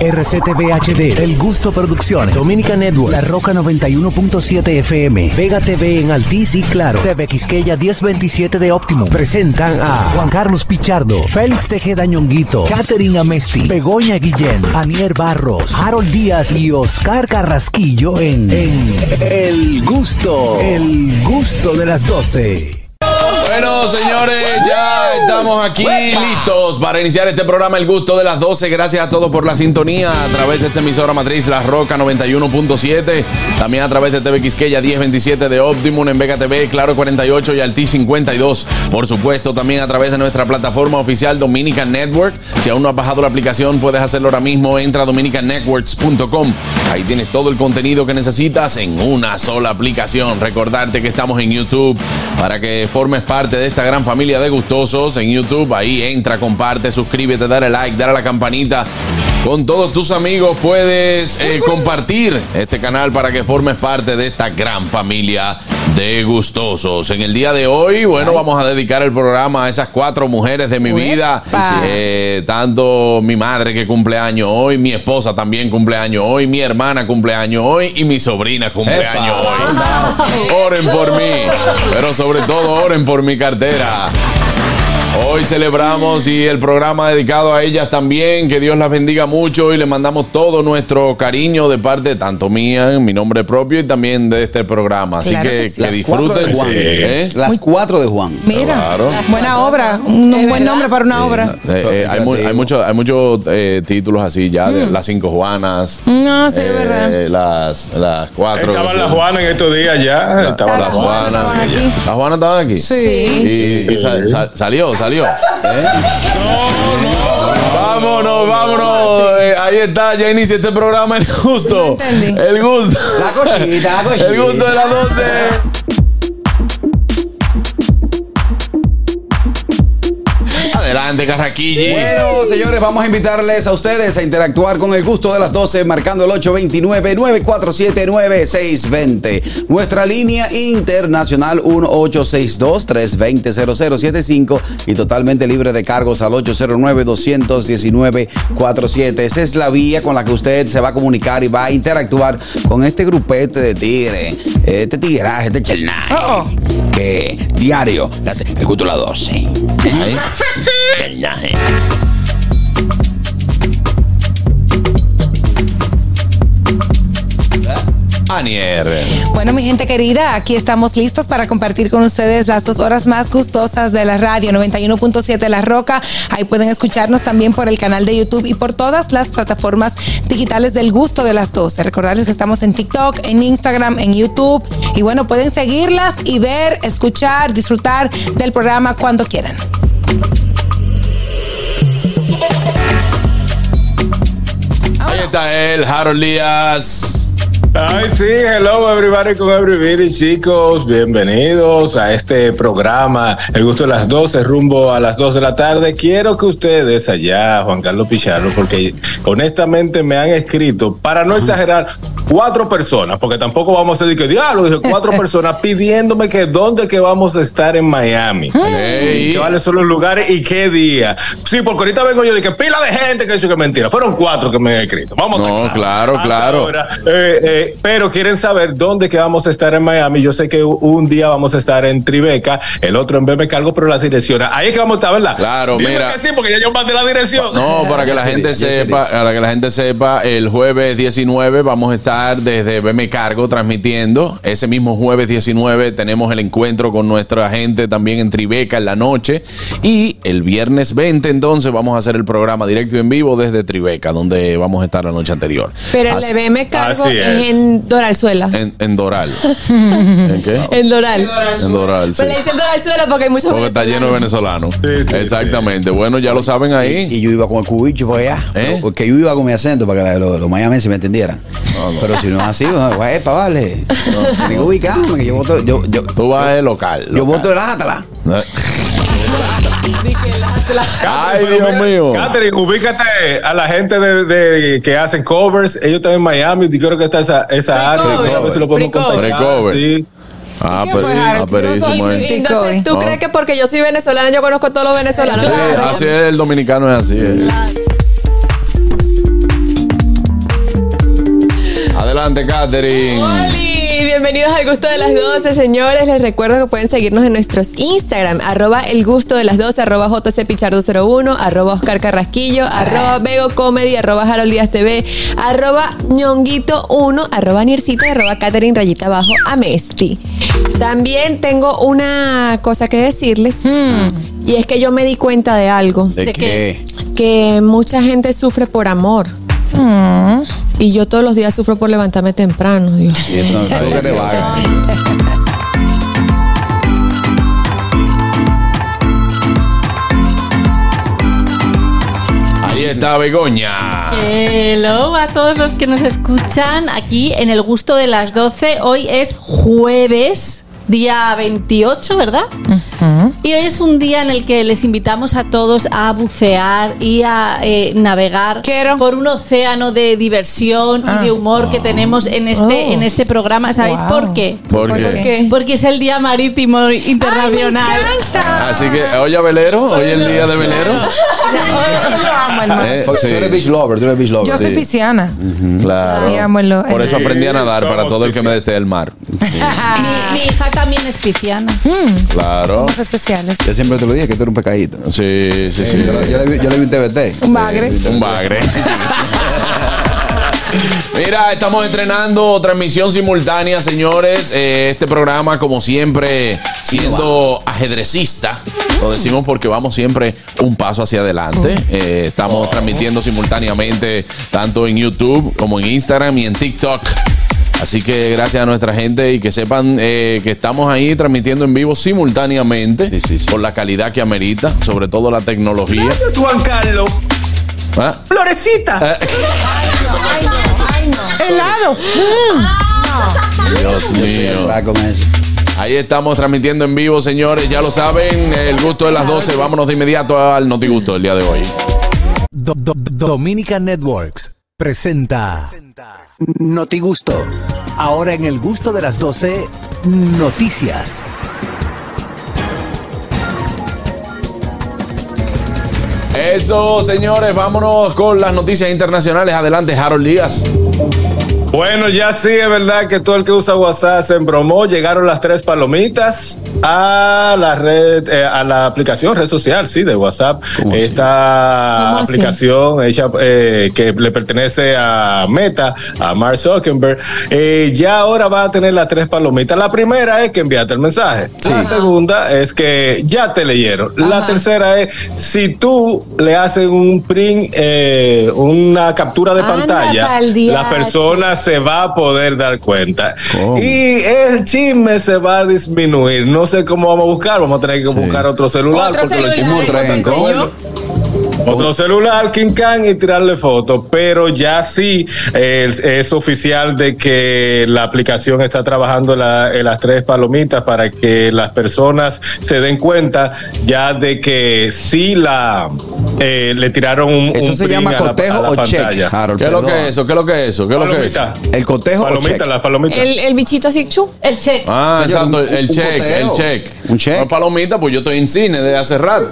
RCTV HD, El Gusto Producciones, Dominica Network, La Roca 91.7 FM, Vega TV en Altiz y Claro, TV Quisqueya 1027 de Optimum. Presentan a Juan Carlos Pichardo, Félix Tejeda Ñonguito, Catherine Amesti, Begoña Guillén, Anier Barros, Harold Díaz y Oscar Carrasquillo en, en El Gusto, El Gusto de las 12. Bueno, señores, ya estamos aquí listos para iniciar este programa El Gusto de las 12. Gracias a todos por la sintonía a través de esta emisora matriz La Roca 91.7. También a través de TV Quisqueya 1027 de Optimum en Vega TV, Claro 48 y Alti 52. Por supuesto, también a través de nuestra plataforma oficial Dominican Network. Si aún no has bajado la aplicación, puedes hacerlo ahora mismo. Entra a dominicannetworks.com. Ahí tienes todo el contenido que necesitas en una sola aplicación. Recordarte que estamos en YouTube para que formes parte de esta gran familia de gustosos en YouTube. Ahí entra, comparte, suscríbete, dale like, dale a la campanita. Con todos tus amigos puedes eh, compartir este canal para que formes parte de esta gran familia de gustosos. En el día de hoy, bueno, vamos a dedicar el programa a esas cuatro mujeres de mi vida. Eh, tanto mi madre que cumple año hoy, mi esposa también cumple año hoy, mi hermana cumple año hoy y mi sobrina cumple año hoy. Oren por mí, pero sobre todo oren por mi cartera. Hoy celebramos y el programa dedicado a ellas también. Que Dios las bendiga mucho y le mandamos todo nuestro cariño de parte tanto mía, en mi nombre propio y también de este programa. Así Claro que, que sí. que disfruten. Juan. ¿eh? Las cuatro de Juan. Mira, Claro. buena obra, un buen nombre para una obra. Eh, eh, hay, mu- hay muchos hay muchos eh, títulos así ya de las cinco Juanas. No, sí, es eh, verdad. Las, las cuatro. Estaban las Juanas en estos días ya. Estaban Las Juanas. Las Juanas estaban aquí. Sí. Y, y sa- sa- salió, salió. ¿Eh? Vámonos, vámonos. Eh, ahí está, ya inicia este programa El Gusto. No entendí. El Gusto. La cosita, la cosita. El Gusto de las 12. Adelante, Carraquilli. Bueno, señores, vamos a invitarles a ustedes a interactuar con el gusto de las 12, marcando el 829-947-9620. Nuestra línea internacional 1862-320-0075 y totalmente libre de cargos al 809-219-47. Esa es la vía con la que usted se va a comunicar y va a interactuar con este grupete de tigre, este tigraje, este chelnay. Oh, oh. Que diario le hace el gusto de las 12. Ahí. Anier. Bueno, mi gente querida, aquí estamos listos para compartir con ustedes las dos horas más gustosas de la radio 91.7 La Roca. Ahí pueden escucharnos también por el canal de YouTube y por todas las plataformas digitales del gusto de las 12. Recordarles que estamos en TikTok, en Instagram, en YouTube. Y bueno, pueden seguirlas y ver, escuchar, disfrutar del programa cuando quieran. Ahí está él, Harold Díaz. Ay, sí, hello everybody con everybody, chicos. Bienvenidos a este programa, El Gusto de las 12, rumbo a las 2 de la tarde. Quiero que ustedes allá, Juan Carlos Pichardo, porque honestamente me han escrito, para no exagerar, cuatro personas, porque tampoco vamos a decir que diablo, dije cuatro personas pidiéndome que dónde que vamos a estar en Miami. Ey. ¿Qué cuáles son los lugares y qué día? Sí, porque ahorita vengo yo de que pila de gente que eso que es mentira. Fueron cuatro que me han escrito. Vamos a No, claro, claro. ahora, eh, eh, pero quieren saber dónde que vamos a estar en Miami. Yo sé que un día vamos a estar en Tribeca, el otro en BM Cargo, pero las direcciones. Ahí es que vamos a estar, ¿verdad? Claro, Dime mira. que sí, porque ya yo mandé la dirección. No, para que la gente sepa, para que la gente sepa, el jueves 19 vamos a estar desde BM Cargo transmitiendo. Ese mismo jueves 19 tenemos el encuentro con nuestra gente también en Tribeca en la noche. Y el viernes 20 entonces vamos a hacer el programa directo y en vivo desde Tribeca, donde vamos a estar la noche anterior. Pero el de BM Cargo es. En Doralzuela. en, en Doral. ¿En qué? En Doral. En Doral, sí. Pero le dicen Doralzuela porque hay muchos Porque está lleno de venezolanos. Sí, sí, Exactamente. Bueno, ya lo saben ahí. Y yo iba con el cubicho para allá. ¿Eh? Porque yo iba con mi acento para que los, los mayamenses me entendieran. Pero si no es así, no, pues, epa, vale. Tengo que ubicarme, que yo voto, yo, yo, Tú vas al local. yo local. voto el Atlas. Ay, Dios mío. Catherine, ubícate a la gente de, de- que hacen covers. Ellos están en Miami. y creo que está esa, esa cover. A ver si lo podemos contactar. Sí. Ah, ¿Y qué pero- ah, Entonces. ¿tú No. crees que porque yo soy venezolana yo conozco a todos los venezolanos? Sí, así es el dominicano, es así. eh. Adelante, Katherine. Bienvenidos al gusto de las 12, señores. Les recuerdo que pueden seguirnos en nuestros Instagram, arroba el gusto de las 12, arroba jcpichardo01, arroba Oscar Carrasquillo, arroba Bego Comedy, arroba Harold Díaz TV, arroba ñonguito1, arroba Niercita, arroba Catherine Rayita Abajo Amesti. También tengo una cosa que decirles, y es que yo me di cuenta de algo, ¿De, ¿De qué? que mucha gente sufre por amor. Y yo todos los días sufro por levantarme temprano, Dios. No algo que te vaga. Ahí está Begoña. Hello a todos los que nos escuchan aquí en el gusto de las 12. Hoy es jueves, día 28, ¿verdad? Y hoy es un día en el que les invitamos a todos a bucear y a eh, navegar Quiero. por un océano de diversión y de humor que tenemos en este, Oh. en este programa. ¿Sabéis Wow. por qué? ¿Por ¿Por qué? qué? Porque es el Día Marítimo Internacional. Así que, oye, velero, hoy es el día de velero. Yo amo el mar. Eh, sí, Tú eres beach lover, tú eres beach lover. Yo soy Sí. pisciana. claro. Ay, amo el- Por eso aprendí a nadar para todo el que me desee el mar. Mi, mi hija también es pisciana. Claro. Somos especiales. Yo siempre te lo dije que tú eres un pecadito. Sí, sí, sí. Yo, le- yo le vi, yo le vi un TBT. Un bagre. Un bagre. Mira, estamos estrenando transmisión simultánea, señores. Eh, este programa, como siempre, siendo ajedrecista, lo decimos porque vamos siempre un paso hacia adelante. Eh, estamos transmitiendo simultáneamente tanto en YouTube como en Instagram y en TikTok. Así que gracias a nuestra gente y que sepan eh, que estamos ahí transmitiendo en vivo simultáneamente Sí, sí, sí. por la calidad que amerita, sobre todo la tecnología. Juan Carlos. ¿Ah? Florecita. Eh, Ay, no, ay, no. Helado. Dios mío. Ahí estamos transmitiendo en vivo, señores. Ya lo saben, el gusto de las 12. Vámonos de inmediato al Notigusto del día de hoy. Do- do- Dominica Networks presenta Notigusto. Ahora en el gusto de las 12, noticias. Eso, señores, vámonos con las noticias internacionales. Adelante, Harold Díaz. Bueno, ya sí, es verdad que todo el que usa WhatsApp se embromó. Llegaron las tres palomitas a la red, eh, a la aplicación, red social, sí, de WhatsApp. Esta aplicación hecha, eh, que le pertenece a Meta, a Mark Zuckerberg, eh, ya ahora va a tener las tres palomitas. La primera es que enviaste el mensaje. La segunda es que ya te leyeron. La tercera es si tú le haces un print, eh, una captura de Anda pantalla, pa'l la diache. persona se va a poder dar cuenta. ¿Cómo? Y el chisme se va a disminuir. No sé cómo vamos a buscar. Vamos a tener que buscar otro celular. Otro porque los celular, chismes Otro celular, King Khan, y tirarle fotos. Pero ya sí eh, es, es oficial de que la aplicación está trabajando en, la- en las tres palomitas para que las personas se den cuenta ya de que sí la eh, le tiraron un. Eso un se llama cotejo la o check, pantalla. Harold. ¿Qué es lo que es eso? ¿Qué es lo que es eso? ¿Qué es lo que es? ¿El cotejo o Palomita, check? las palomitas. El, el bichito así, chu. El check. Ah, Señor, exacto, un- el un check, el check. Un check. No, palomita, pues yo estoy en cine desde hace rato.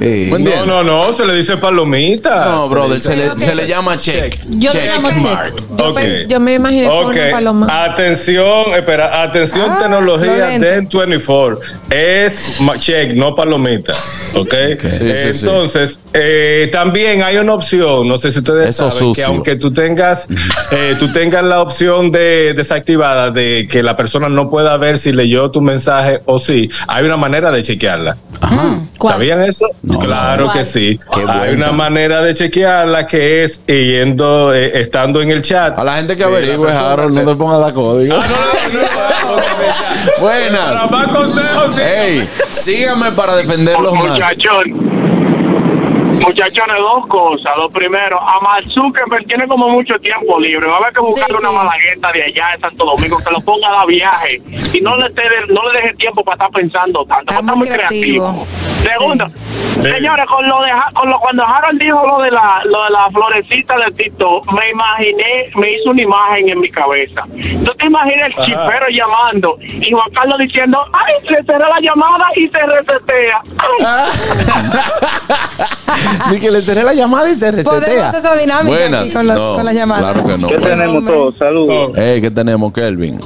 Sí. No, no, no, se le dice palomita. No, brother, se le, Ok. se le llama check. Yo le llamo check. Yo, Ok. pens- yo me imaginé fue Ok, una paloma. atención, espera, atención, Ah, tecnología lentes. DEN 24. Es ma- check, no palomita. Ok. Sí, sí, sí. Entonces, eh, también hay una opción, no sé si ustedes Eso saben, que sucio. aunque tú tengas, eh, tú tengas la opción de desactivada de que la persona no pueda ver si leyó tu mensaje o sí, hay una manera de chequearla. ¿Cuál? ¿Sabían eso? No, claro no. que sí. Qué Hay una manera de chequearla que es yendo, eh, estando en el chat. A la gente que Eh, averigüe, Harold, no te pongas la código. Para Buenas. más consejos, sí. Hey, síganme para defenderlos más. Muchachón. Muchachones, dos cosas. Lo primero, a Mark Zuckerberg tiene como mucho tiempo libre. Va a haber que buscarle Sí, una sí. malagueta de allá de Santo Domingo que lo ponga a dar viaje y no le, te- no le deje tiempo para estar pensando tanto. Está muy Está muy creativo. creativo. Segundo, señores, con lo de con lo, cuando Harold dijo lo de la lo de la florecita de TikTok, me imaginé, me hizo una imagen en mi cabeza. Yo te imaginé el Ajá. chipero llamando y Juan Carlos diciendo, ay, se cerró la llamada y se resetea. Ay. Ni que le cerré la llamada y se resetea. hacer esa dinámica Buenas. aquí con, los- No, con las llamadas. Claro que no. ¿Qué tenemos todos? Saludos. ¿Qué tenemos, Kelvin?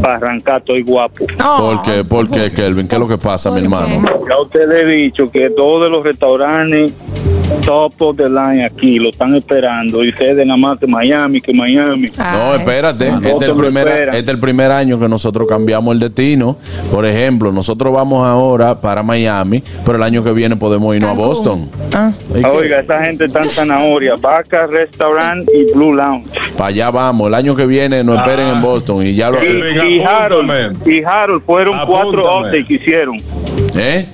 Para arrancar, estoy guapo. Oh, ¿Por qué? ¿Por qué, Kelvin? ¿Qué es lo que pasa, mi hermano? Ya ustedes he dicho que todos los restaurantes top of the line aquí lo están esperando. Y ustedes nada más que Miami, que Miami. No, Ay, espérate. sí. Este es, el primer, este es el primer año que nosotros cambiamos el destino. Por ejemplo, nosotros vamos ahora para Miami, pero el año que viene podemos irnos a. Boston. Ah. ¿Y qué? Oiga, esa gente está en zanahoria. Vaca Restaurant y Blue Lounge. Para allá vamos. El año que viene nos esperen en Boston y ya lo. Y, y Harold, y Harold fueron cuatro Apúntame. updates que hicieron. ¿Eh?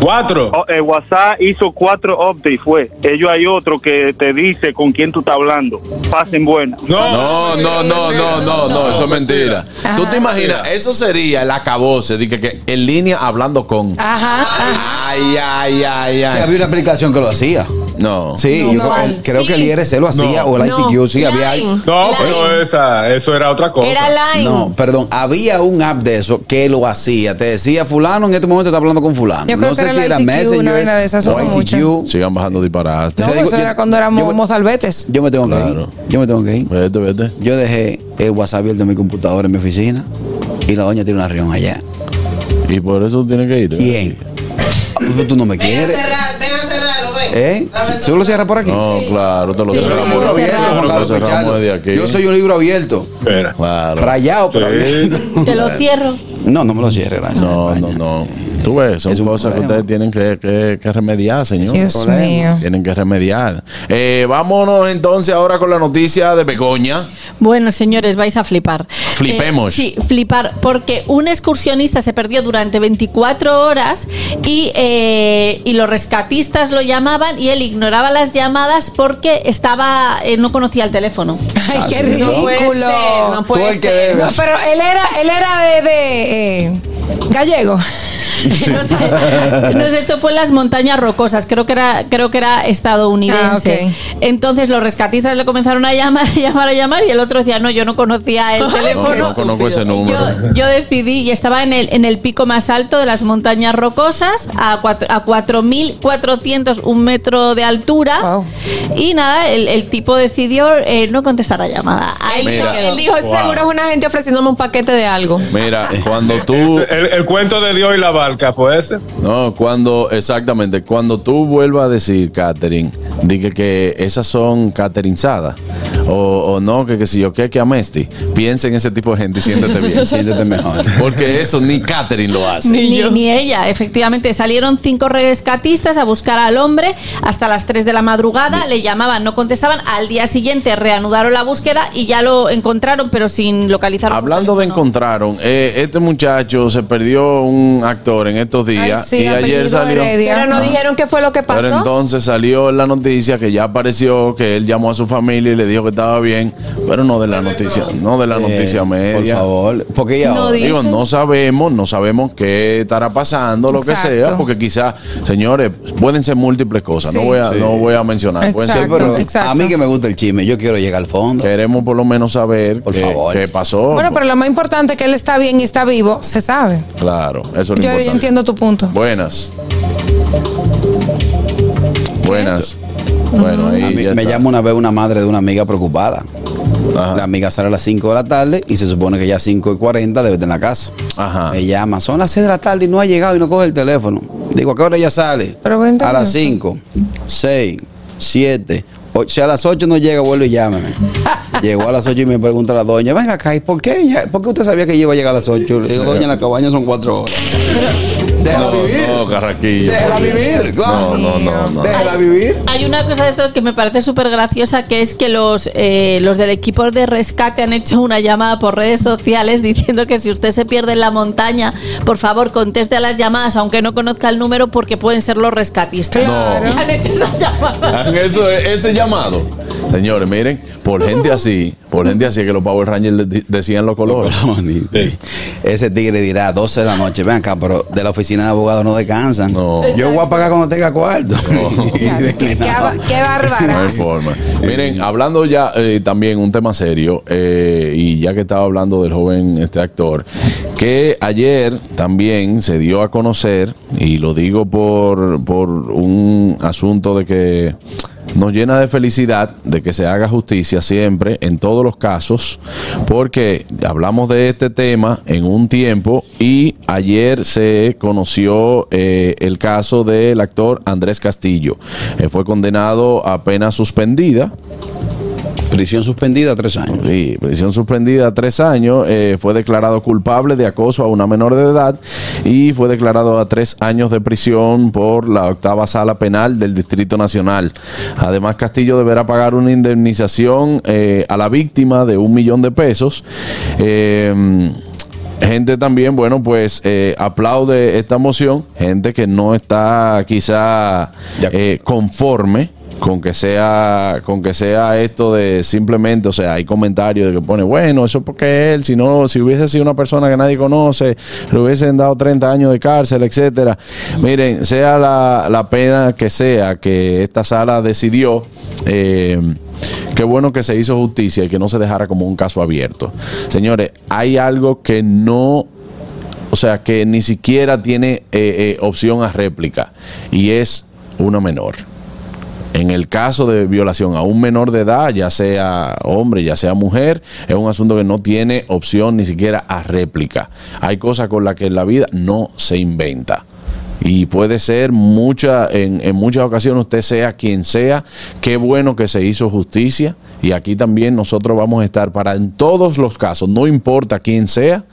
Cuatro. Oh, eh, WhatsApp hizo cuatro updates, fue. Ellos hay otro que te dice con quién tú estás hablando. Pasen buenas. No, no, no, no, no, no, eso es mentira. ¿Tú te imaginas? Eso sería el acabose, de que, que en línea hablando con. Ajá. Ay, ay, ay, Que ay. había una aplicación que lo hacía. No. Sí, No, yo no. creo, el- creo que el IRC lo hacía No. o el ICQ, sí, había. No, Line. pero esa, eso era otra cosa. Era Line. No, perdón, había un app de eso que lo hacía. Te decía, fulano en este momento está hablando con fulano. Yo creo no que sé era si era ICQ, una Messenger vaina de esas, o ICQ. Sigan bajando disparates. No, Te digo, eso yo- era cuando éramos yo- mozalbetes. Yo me tengo que ir. Yo me tengo que ir. Vete, vete. Yo dejé el WhatsApp abierto en mi computadora en mi oficina y la doña tiene una reunión allá. Y por eso tú tienes que ir. ¿Quién? Tú no me quieres. cerrar, ven a cerrarlo, ven. ¿Eh? ¿Tú lo cierras por aquí? No, claro, te lo Yo soy un cerramos. libro abierto, Juan Carlos cerramos Pichardo. Yo soy un libro abierto. Claro. Rayado, pero Sí. abierto. Te lo cierro. No, no me lo cierre, gracias. No, no, no. Tú ves, son cosas que ustedes tienen que, que- que remediar, señor. Dios problema. mío. Tienen que remediar. Eh, vámonos entonces ahora con la noticia de Begoña. Bueno, señores, vais a flipar. Flipemos. Eh, sí, flipar, porque un excursionista se perdió durante 24 horas y, eh, y los rescatistas lo llamaban y él ignoraba las llamadas porque estaba eh, no conocía el teléfono. Ay, qué. No puede ridículo. ser, no puede ser. No, pero él era, él era de, de eh, gallego. No sé, no sé, esto fue en las montañas rocosas, creo que era, creo que era estadounidense. Ah, ok. Entonces los rescatistas le comenzaron a llamar, a llamar, a llamar y el otro decía, no, yo no conocía el No, teléfono. no conozco ese número. Yo, yo decidí y estaba en el, en el pico más alto de las montañas rocosas, a, cuatro, a 4.400, un metro de altura. Wow. Y nada, el, el tipo decidió eh, no contestar la llamada. Ahí Mira. Él dijo, Wow. seguro es una gente ofreciéndome un paquete de algo. Mira, cuando tú. El, el cuento de Dios y la barca fue ese. No, cuando, exactamente, cuando tú vuelvas a decir, Catherine, dije que esas son caterinzadas, o, o no, que, que si yo que que amesti, piensa en ese tipo de gente y siéntete bien. Siéntete mejor. Porque eso ni Catherine lo hace. Ni, ni ella, efectivamente. Salieron cinco rescatistas a buscar al hombre hasta las 3 de la madrugada. Le llamaban, no contestaban. Al día siguiente reanudaron la búsqueda y ya lo encontraron, pero sin localizar. Hablando de encontraron, eh, este muchacho se perdió un actor en estos días Ay, sí, y ayer salió. Heredia. Pero no dijeron qué fue lo que pasó. Pero entonces salió la noticia que ya apareció, que él llamó a su familia y le dijo que estaba bien, pero no de la noticia, no de la noticia Eh, media. Por favor. Porque ya No. Digo, no sabemos, no sabemos qué estará pasando, lo que sea, porque quizás, señores, pueden ser múltiples cosas, no voy a, Sí. no voy a mencionar, pueden ser pero a mí que me gusta el chisme, yo quiero llegar al fondo. Queremos por lo menos saber Por qué, favor. qué pasó. Bueno, pero lo más importante es que él está bien y está vivo, se sabe. Claro, eso es lo Yo, yo importante. entiendo tu punto. Buenas. Buenas. Bueno, ahí A mí ya me está. llama una vez una madre de una amiga preocupada. Ajá. La amiga sale a las 5 de la tarde y se supone que ya 5 y 40 debe estar en la casa. Ajá. Me llama, son las 6 de la tarde y no ha llegado y no coge el teléfono. Digo, ¿a qué hora ella sale? Pero 20 a las minutos. 5, 6, 7, 8. Si a las 8 no llega, vuelve y llámeme. Llegó a las 8 y me pregunta la doña, venga acá, ¿y por qué, ella- por qué usted sabía que iba a llegar a las 8? Le digo, doña, la cabaña son 4 horas. Déjala No, vivir. no, Carraquillo. Déjala vivir, claro. No, no, no, no. Déjala vivir. Hay una cosa de esto que me parece súper graciosa, que es que los, eh, los del equipo de rescate han hecho una llamada por redes sociales diciendo que si usted se pierde en la montaña, por favor conteste a las llamadas, aunque no conozca el número, porque pueden ser los rescatistas. Claro. Y han hecho esa llamada. Hagan eso, ese llamado. Señores, miren, por gente así, por gente así que los Power Rangers decían los colores. Bonito. Ese tigre dirá a 12 de la noche, ven acá, pero de la oficina de abogados no descansan. No. Yo voy a pagar cuando tenga cuarto. Qué, qué, No hay forma. Miren, hablando ya eh, también un tema serio, eh, y ya que estaba hablando del joven este actor, que ayer también se dio a conocer, y lo digo por, por un asunto de que nos llena de felicidad de que se haga justicia siempre en todos los casos, porque hablamos de este tema en un tiempo y ayer se conoció eh, el caso del actor Andrés Castillo. Fue condenado a pena suspendida Prisión suspendida tres años. Sí, prisión suspendida tres años. eh, fue declarado culpable de acoso a una menor de edad y fue declarado a tres años de prisión por la octava sala penal del Distrito Nacional. Además, Castillo deberá pagar una indemnización eh, a la víctima de un millón de pesos. Eh, Gente también, bueno, pues eh, aplaude esta moción. Gente que no está quizá eh, conforme con que sea con que sea esto de simplemente, o sea, hay comentarios de que pone, bueno, eso porque él, si no, si hubiese sido una persona que nadie conoce, le hubiesen dado 30 años de cárcel, etcétera. Miren, sea la, la pena que sea que esta sala decidió, eh, Qué bueno que se hizo justicia y que no se dejara como un caso abierto. Señores, hay algo que no, o sea, que ni siquiera tiene eh, eh, opción a réplica y es una menor. En el caso de violación a un menor de edad, ya sea hombre, ya sea mujer, es un asunto que no tiene opción ni siquiera a réplica. Hay cosas con las que en la vida no se inventa y puede ser mucha en, en, muchas ocasiones usted sea quien sea. Qué bueno que se hizo justicia y aquí también nosotros vamos a estar para en todos los casos no importa quién sea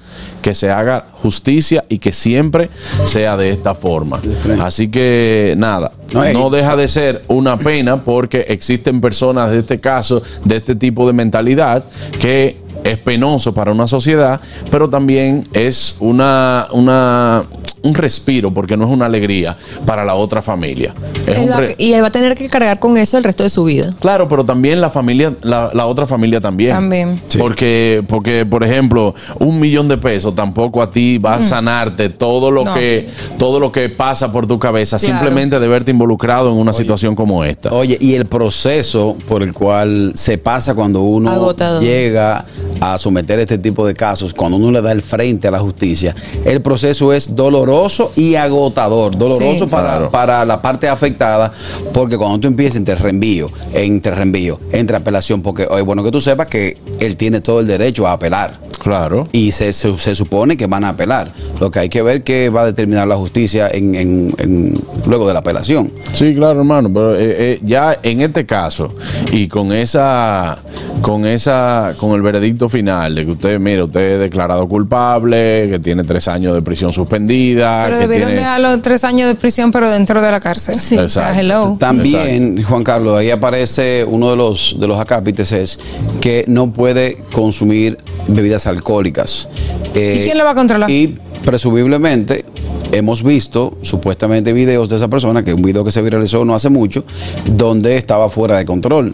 que se haga justicia y que siempre sea de esta forma. Así que nada no deja de ser una pena porque existen personas de este caso de este tipo de mentalidad que es penoso para una sociedad, pero también es una, una, un respiro, porque no es una alegría para la otra familia. Él va, y él va a tener que cargar con eso el resto de su vida. Claro, pero también la familia, la, la otra familia también. También. Sí. Porque, porque, por ejemplo, un millón de pesos tampoco a ti va a sanarte todo lo No. que, todo lo que pasa por tu cabeza, Claro. simplemente de verte involucrado en una situación como esta. Oye, y el proceso por el cual se pasa cuando uno llega a someter este tipo de casos, cuando uno le da el frente a la justicia, el proceso es doloroso y agotador. Doloroso Sí. para, Claro. para la parte afectada, porque cuando tú empiezas entre reenvío, entre reenvío, entre apelación, porque es bueno que tú sepas que él tiene todo el derecho a apelar. Claro. Y se, se, se supone que van a apelar. Lo que hay que ver que va a determinar la justicia en, en- en- luego de la apelación. Sí, claro, hermano, pero eh, eh, ya en este caso y con esa, con esa, con el veredicto final de que usted, mire, usted es declarado culpable, que tiene tres años de prisión suspendida, Pero debieron tiene, dejarlo tres años de prisión, pero dentro de la cárcel. Sí. O sea, Exacto. hello. También, Juan Carlos, ahí aparece uno de los de los acápites es que no puede consumir bebidas alcohólicas. Eh, ¿Y quién lo va a controlar? Y presumiblemente hemos visto supuestamente videos de esa persona, que es un video que se viralizó no hace mucho, donde estaba fuera de control.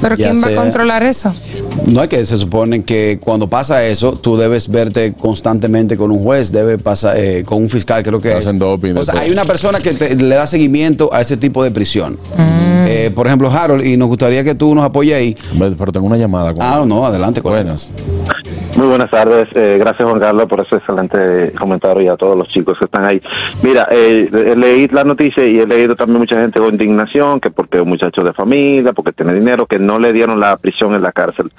Pero Ya ¿quién va a controlar eso? No es que se supone que cuando pasa eso, tú debes verte constantemente con un juez, debe pasar eh, con un fiscal, creo que hacen doping O sea, todo. hay una persona que te- le da seguimiento a ese tipo de prisión. Mm. Eh, por ejemplo, Harold, y nos gustaría que tú nos apoyes ahí. pero tengo una llamada. con- Ah, no, adelante. colega. Muy buenas tardes. eh, gracias, Juan Carlos, por ese excelente comentario y a todos los chicos que están ahí. Mira, eh, eh, leí la noticia y he leído también mucha gente con indignación, que porque un muchacho de familia, porque tiene dinero, que no le dieron la prisión en la cárcel.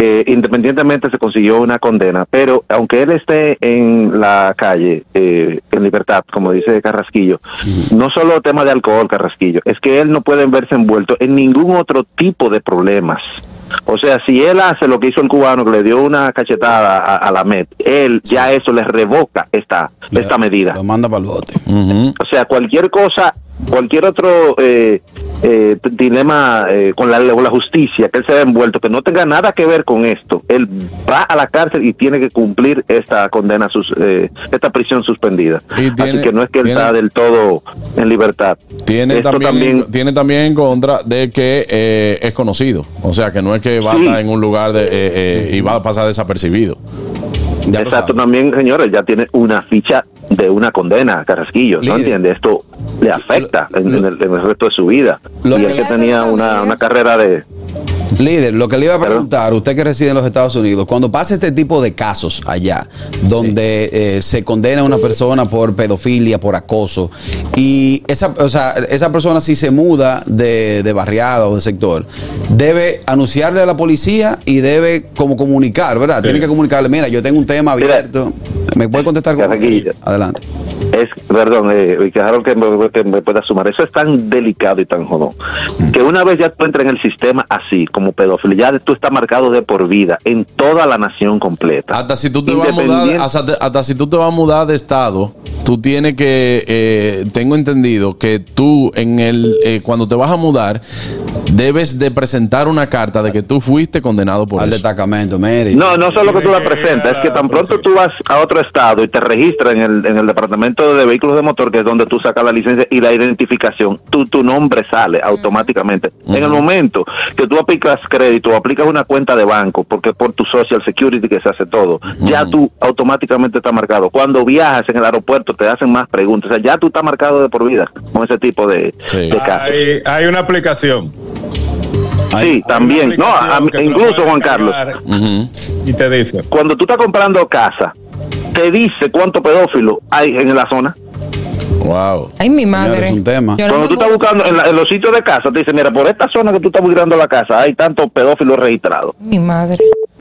Eh, independientemente se consiguió una condena, pero aunque él esté en la calle, eh, en libertad, como dice Carrasquillo, no solo tema de alcohol, Carrasquillo, es que él no puede verse envuelto en ningún otro tipo de problemas. O sea, si él hace lo que hizo el cubano, que le dio una cachetada a, a la MED, él ya eso le revoca esta, esta medida. Lo manda para el bote. O sea, cualquier cosa, cualquier otro eh, eh, dilema eh, con, la, la justicia que él se vea envuelto, que no tenga nada que ver con esto, él va a la cárcel y tiene que cumplir esta condena, sus, eh, esta prisión suspendida. Y tiene- Así que no es que él tiene- está del todo en libertad. Tiene Esto también, tiene también en contra de que eh, es conocido. O sea, que no es que va Sí. a estar en un lugar de, eh, eh, y va a pasar desapercibido. Ya Exacto, también, señores, ya tiene una ficha de una condena, Carrasquillo, ¿no entiende? Esto le afecta en, en el, en el resto de su vida. Lo y que- es que tenía una, una carrera de... Líder, lo que le iba a preguntar, usted que reside en los Estados Unidos, cuando pasa este tipo de casos allá, donde eh, se condena a una persona por pedofilia, por acoso, y esa, o sea, esa persona si se muda de, de barriada o de sector, debe anunciarle a la policía y debe como comunicar, ¿verdad? Tiene que comunicarle, mira, yo tengo un tema abierto. ¿Me puede contestar con. Adelante. Es, perdón, eh, y que Harold que me, que me pueda sumar. Eso es tan delicado y tan jodón. Que una vez ya tú entras en el sistema así, como pedófilo, ya tú estás marcado de por vida en toda la nación completa. Hasta si tú te vas a mudar, hasta, hasta si tú te vas a mudar de estado, tú tienes que, eh, tengo entendido que tú en el, eh, cuando te vas a mudar, debes de presentar una carta de que tú fuiste condenado por Al eso. destacamento, Mary. No, no solo que tú la presentas, es que tan pronto tú vas a otro estado y te registras en el, en el departamento de vehículos de motor, que es donde tú sacas la licencia y la identificación, tu, tu nombre sale automáticamente. En el momento que tú aplicas crédito o aplicas una cuenta de banco, porque por tu social security que se hace todo, ya tú automáticamente estás marcado. Cuando viajas en el aeropuerto te hacen más preguntas, o sea, ya tú estás marcado de por vida con ese tipo de, Sí. de casos. Hay, hay una aplicación. Sí, también. No, a- incluso Juan Carlos. Y te dice. cuando tú estás comprando casa, te dice cuánto pedófilo hay en la zona. Wow. Ay, mi madre. Un tema. No Cuando me tú estás buscando en, la- en los sitios de casa, te dice, mira, por esta zona que tú estás buscando la casa, hay tantos pedófilos registrados. Mi madre.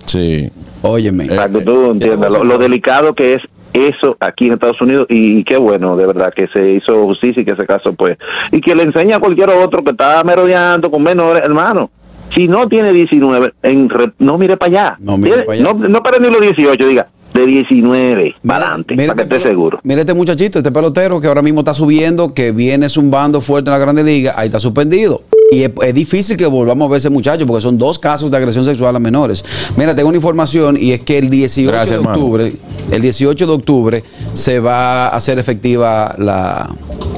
Sí. Óyeme. Eh, Para que tú entiendas lo, lo delicado que es eso aquí en Estados Unidos y, y qué bueno, de verdad, que se hizo justicia y que ese caso, pues, y que le enseña a cualquier otro que está merodeando con menores, hermano. Si no tiene 19, en re- no mire para allá. No mire Tiene- pa' allá. No, no para ni los 18, diga, de 19 para adelante, para que este esté seguro. Mira este muchachito, este pelotero que ahora mismo está subiendo, que viene zumbando fuerte en la Grande Liga, ahí está suspendido. Y es, es difícil que volvamos a ver ese muchacho porque son dos casos de agresión sexual a menores. Mira, tengo una información y es que el 18 Gracias, de hermano. octubre, el 18 de octubre se va a hacer efectiva la,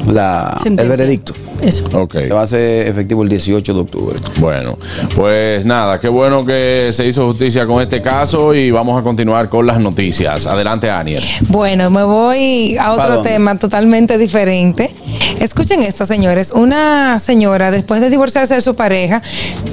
la el veredicto. Eso. Ok. Se va a hacer efectivo el 18 de octubre. Bueno, pues nada, qué bueno que se hizo justicia con este caso y vamos a continuar con las noticias. Adelante, Aniel. Bueno, me voy a ¿Pa' otro tema totalmente diferente. Escuchen esto, señores. Una señora, después de divorciarse de su pareja,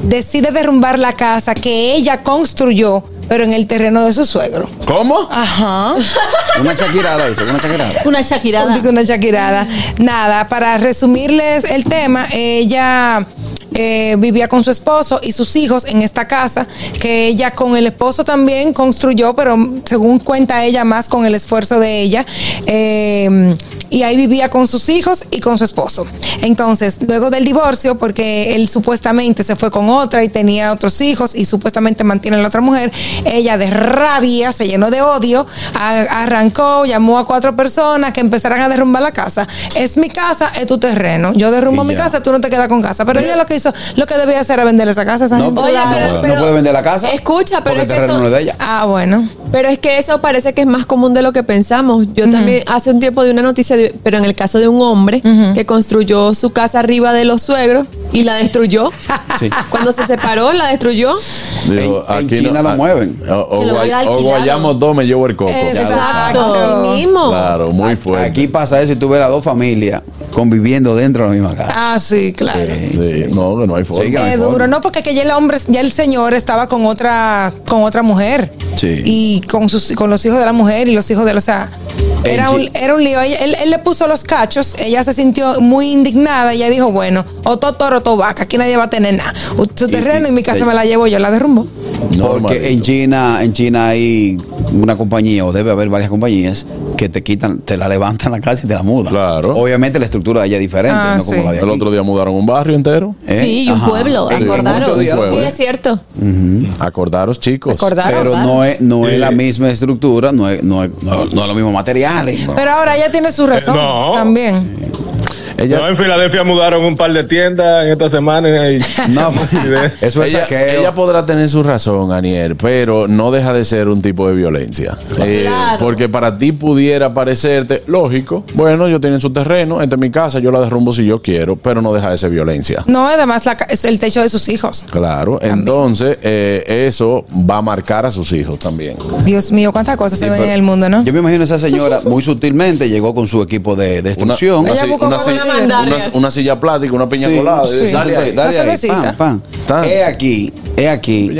decide derrumbar la casa que ella construyó, pero en el terreno de su suegro. ¿Cómo? Ajá. Una chaquirada, dice, una chaquirada. Una. Digo, una Shakirada. Nada, para resumirles el tema, ella eh, vivía con su esposo y sus hijos en esta casa, que ella con el esposo también construyó, pero según cuenta ella, más con el esfuerzo de ella. Eh, y ahí vivía con sus hijos y con su esposo. Entonces, luego del divorcio, porque él supuestamente se fue con otra y tenía otros hijos y supuestamente mantiene a la otra mujer, ella de rabia, se llenó de odio, a- arrancó, llamó a cuatro personas que empezaran a derrumbar la casa. Es mi casa, es tu terreno. Yo derrumbo mi casa, tú no te quedas con casa. Pero ella lo que hizo, lo que debía hacer era venderle esa casa a esa No, gente. Oye, no, pero- no puede vender la casa. Escucha, pero es que eso- no es de ella. Ah, bueno. Pero es que eso parece que es más común de lo que pensamos. Yo también hace un tiempo di una noticia, de- pero en el caso de un hombre que construyó su casa arriba de los suegros y la destruyó. Sí. Cuando se separó, la destruyó. Digo, En- en China lo ah, mueven. O, guayamos dos, me llevo el coco. Exacto. Mismo. Claro, muy fuerte. Aquí pasa eso y tú ves las dos familias conviviendo dentro de la misma casa. Ah, sí, claro. Sí, no, que no hay forma. Sí, que no hay Es duro, forma. no, porque que ya el hombre, ya el señor estaba con otra, con otra mujer. Sí. Y con sus, con los hijos de la mujer y los hijos de él, o sea, era un, era un lío. Él, él le puso los cachos, ella se sintió muy indignada y ella dijo, bueno, o todo toro o todo vaca, aquí nadie va a tener nada. Su terreno y, mi casa sí. me la llevo yo, la derrumbo. Porque en China, en China hay una compañía, o debe haber varias compañías, que te quitan, te la levantan la casa y te la mudan. Claro. Obviamente la estructura de ella es diferente, Ah, no como sí. la de El otro día mudaron un barrio entero. ¿Eh? Sí, y un Ajá. pueblo, acordaron. días. Un Sí, es cierto. Acordaros, chicos. Acordaron. Pero no es, no es Sí. la misma estructura, no es, no es, no, no es los mismos materiales. Pero ahora ella tiene su razón no. también. Ella, No, en Filadelfia mudaron un par de tiendas en esta semana. Y, No, eso es ella, saqueo. ella podrá tener su razón, Aniel, pero no deja de ser un tipo de violencia. Eh, porque para ti pudiera parecerte lógico, bueno, ellos tienen su terreno, esta es mi casa, yo la derrumbo si yo quiero, pero no deja de ser violencia. No, además la es el techo de sus hijos. Claro, entonces eh, eso va a marcar a sus hijos también. Dios mío, cuántas cosas se ven en el mundo, ¿no? Yo me imagino esa señora muy sutilmente llegó con su equipo de destrucción. Una- una mandar. Una, una silla plástica, una piña Sí, colada. sí, Dale ahí. dale ahí, pan, pan. Es aquí, es aquí,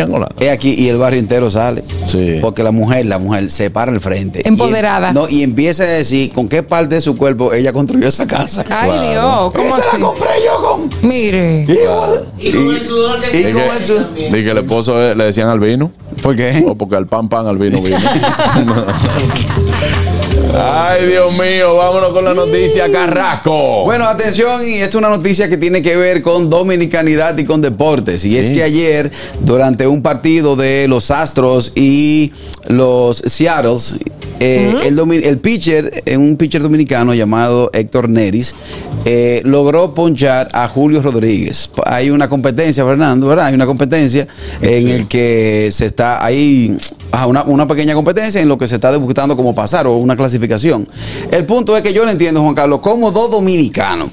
es aquí y el barrio entero sale. Sí. Porque la mujer, la mujer se para al frente. Y- Empoderada. no, y empieza a decir con qué parte de su cuerpo ella construyó esa casa. Ay, Claro. Dios, ¿cómo Esa así? la compré yo con. Mire. Y, con el sudor que Di que, di que el esposo eh, le decían al vino. ¿Por qué? O porque al pan pan al vino vino. Ay, Dios mío, vámonos con la noticia, Carrasco. Bueno, atención, y esta es una noticia que tiene que ver con dominicanidad y con deportes. Y es Sí. que ayer, durante un partido de los Astros y los Seattles, eh, el pitcher, eh, un pitcher dominicano llamado Héctor Neris, eh, logró ponchar a Julio Rodríguez. Hay una competencia, Fernando, ¿verdad? Hay una competencia en el que se está ahí, una, pequeña competencia en lo que se está disputando como pasar o una clasificación. El punto es que yo no entiendo, Juan Carlos, cómo dos dominicanos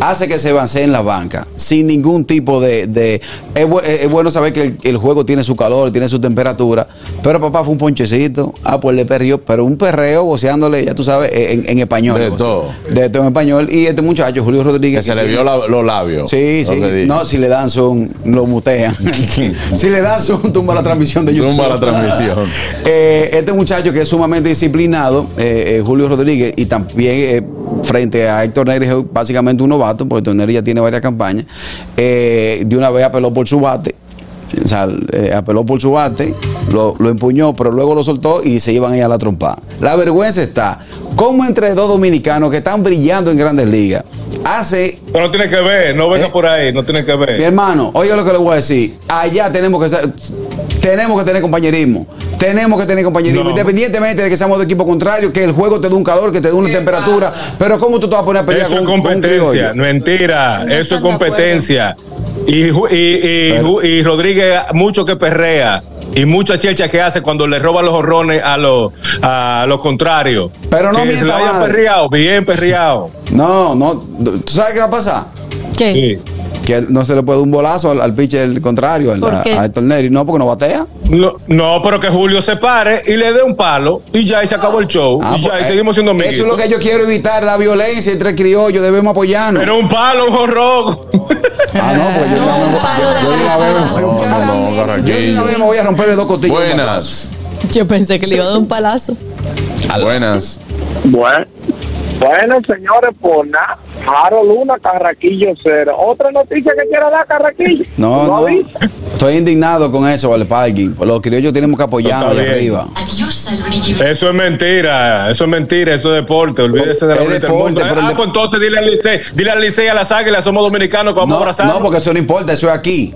hace que se avance en la banca sin ningún tipo de... de- es, bu- es- es bueno saber que el, el juego tiene su calor, tiene su temperatura, pero papá fue un ponchecito, ah, pues le perrió, pero un perreo voceándole, ya tú sabes, en, en español. De todo. De todo en español. Y este muchacho, Julio Rodríguez... Que se le vio la- los labios. Sí, sí. No, si le dan zoom, lo mutean. si le dan zoom, tumba la transmisión de YouTube. Tumba la transmisión. Eh, este muchacho que es sumamente disciplinado, eh, eh, Julio Rodríguez, y también frente a Héctor Nery, básicamente un novato, porque Héctor Nery ya tiene varias campañas, eh, de una vez apeló por su bate. O sea, eh, apeló por su bate, lo, lo empuñó, pero luego lo soltó y se iban ahí a la trompa. La vergüenza está, como entre dos dominicanos que están brillando en grandes ligas, hace Pero no tiene que ver, no venga ¿Eh? por ahí, no tiene que mi ver. hermano, oye lo que le voy a decir. Allá tenemos que ser- tenemos que tener compañerismo. Tenemos que tener compañerismo. No. Independientemente de que seamos de equipo contrario, que el juego te dé un calor, que te dé una temperatura. Pero ¿cómo tú te vas a poner a pelear Eso es con, con un competencia, mentira, No eso es competencia. Y, y, y, y Rodríguez mucho que perrea y mucha chelcha que hace cuando le roba los horrones a los a los contrarios. Pero no que se lo haya madre. perreado, bien perreado. No, no. ¿Tú sabes qué va a pasar? ¿Qué? Sí. Que no se le puede dar un bolazo al, al pitcher contrario, al, ¿Por a, Héctor Nery. No, porque no batea. No, no, pero que Julio se pare y le dé un palo y ya y se acabó el show. Ah, y ya pues, y eh, seguimos siendo Eso es amiguitos. lo que yo quiero evitar, la violencia entre criollos. Debemos apoyarnos. Pero un palo, un jorrón. ah, no, pues yo, No, me- voy a romperle dos costillas. Buenas. Yo pensé que le iba a dar un palazo. Buenas. Bueno, bueno, señores, por nada. Harold Luna, Carraquillo cero. Otra noticia que quiera dar, Carraquillo. No, no. Estoy indignado con eso, vale, parking. Los criollos tenemos que apoyarnos allá arriba. Eso es mentira, eso es mentira, eso es deporte, olvídese de la Es bonita del deporte, mundo. Ah, pues entonces dile al Licey, dile al Licey a las águilas, somos dominicanos que vamos a No, abrazar. no, porque eso no importa, eso es aquí.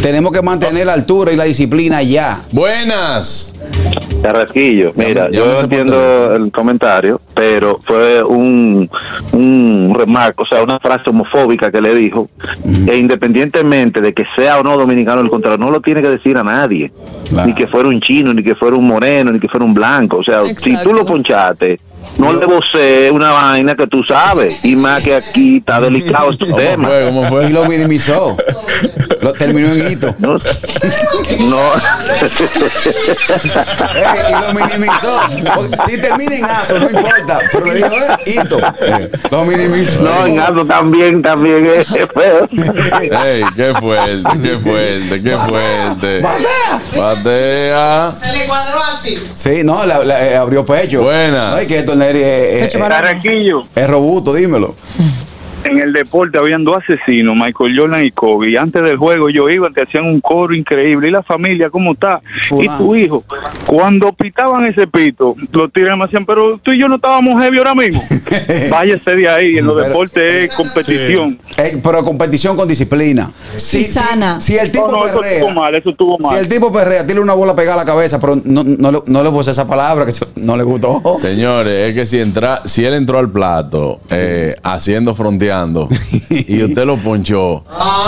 Tenemos que mantener la altura y la disciplina allá. Buenas. Carrasquillo, mira, Ya- ya yo entiendo el comentario, pero fue un, un remarco, o sea, una frase homofóbica que le dijo, e independientemente de que sea o no dominicano el contrario, no lo tiene que decir a nadie, Claro. ni que fuera un chino, ni que fuera un moreno, ni que fuera un blanco, o sea, si tú lo ponchaste, no le vocees una vaina que tú sabes, y más que aquí está delicado este ¿Cómo tema. fue? ¿Cómo fue? Y lo minimizó. Lo terminó en hito. No, no. Eh, y lo minimizó. Si termina en aso, no importa. Pero le dijo, eh, hito. Lo minimizó. No, en algo también, también es feo. Ey, qué fuerte, qué fuerte, qué fuerte. ¡Batea! Batea. Sí, no, la- la- eh, abrió pecho. Buenas. No, es que esto Neri es, es- Carraquillo, es robusto, dímelo. En el deporte habían dos asesinos, Michael Jordan y Kobe. Y antes del juego yo iba, te hacían un coro increíble. ¿Y la familia cómo está? Fulano. ¿Y tu hijo? Cuando pitaban ese pito, los tigres me decían, pero tú y yo no estábamos heavy ahora mismo. Váyase de ahí, en los Pero- deportes es competición. Eh, pero competición con disciplina. Si, Y sana. Si, si el tipo No, no, eso perrea, estuvo mal, eso estuvo si mal. el tipo perrea, tiene una bola pegada a la cabeza, pero no, no, le- no le puse esa palabra que no le gustó. Señores, es que si entra, si él entró al plato eh, haciendo y usted lo ponchó,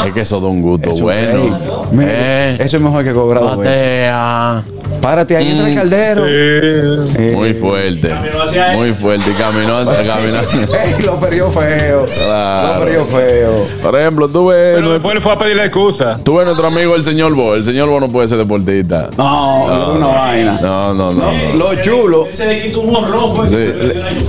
es que eso da un gusto Eso, bueno. mire, Eh, eso es mejor que batea. Párate ahí entre el caldero. Eh, Muy fuerte. Muy fuerte. Y caminó, caminó. ey, lo perdió feo. Claro. Lo perdió feo. Por ejemplo, tú ves, Pero después le fue a pedirle excusa. tú ves nuestro amigo el señor Bo. El señor Bo no puede ser deportista. No, es una vaina. No, no, no. no. Lo chulo. Se le quitó un honrón. Sí,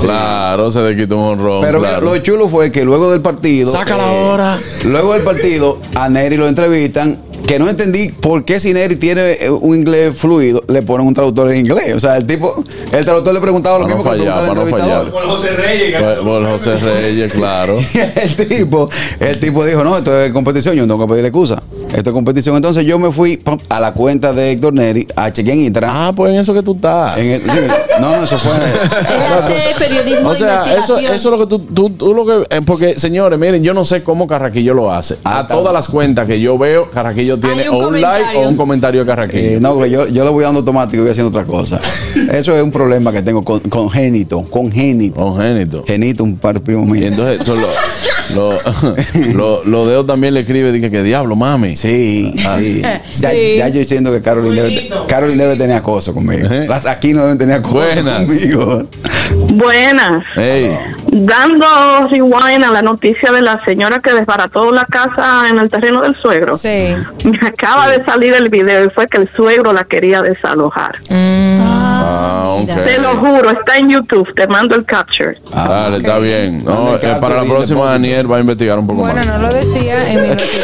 claro, se le quitó un honrón. Pero mira, claro. lo chulo fue que luego del partido. Sácala eh, ahora. Luego del partido, a Neri lo entrevistan. Que no entendí por qué si Neri tiene eh, un inglés fluido, le ponen un traductor en inglés. O sea, el tipo, el traductor le preguntaba lo mismo que le preguntaba el entrevistador. Por José Reyes. Por, por José Reyes, claro. el tipo, el tipo dijo, no, esto es competición, yo no tengo que pedirle excusa. Esto es competición. Entonces yo me fui pam, a la cuenta de Héctor Neri, a chequear en Instagram. Ah, pues en eso que tú estás. En el- sí, no, no, eso fue. Periodismo O sea, eso, eso es lo que tú, tú, tú lo que. eh, Porque, señores, miren, yo no sé cómo Carraquillo lo hace. Ah, a todas bien. las cuentas que yo veo, Carraquillo tiene un o un like o un comentario de Carraquillo. Eh, no, porque yo, yo lo voy dando automático y voy haciendo otra cosa. Eso es un problema que tengo con, congénito, congénito. Congénito. Genito, un par primo Y mío. entonces eso lo- lo- lo- los dedos también le escribe, dije que diablo, mami. Sí, sí. Ya, Sí. ya yo diciendo que Carolyn debe, Carolyn debe tener acoso conmigo. Ajá. Las aquí no deben tener acoso Buenas. conmigo. Buenas. Dando rewind a la noticia de la señora que desbarató la casa en el terreno del suegro. Sí. Me acaba de salir el video y fue que el suegro la quería desalojar. Ah. Te lo juro, está en YouTube, te mando el capture. Dale, está bien. No, el eh, para la próxima. Daniel va a investigar un poco Bueno, más. no lo decía en mi noticia.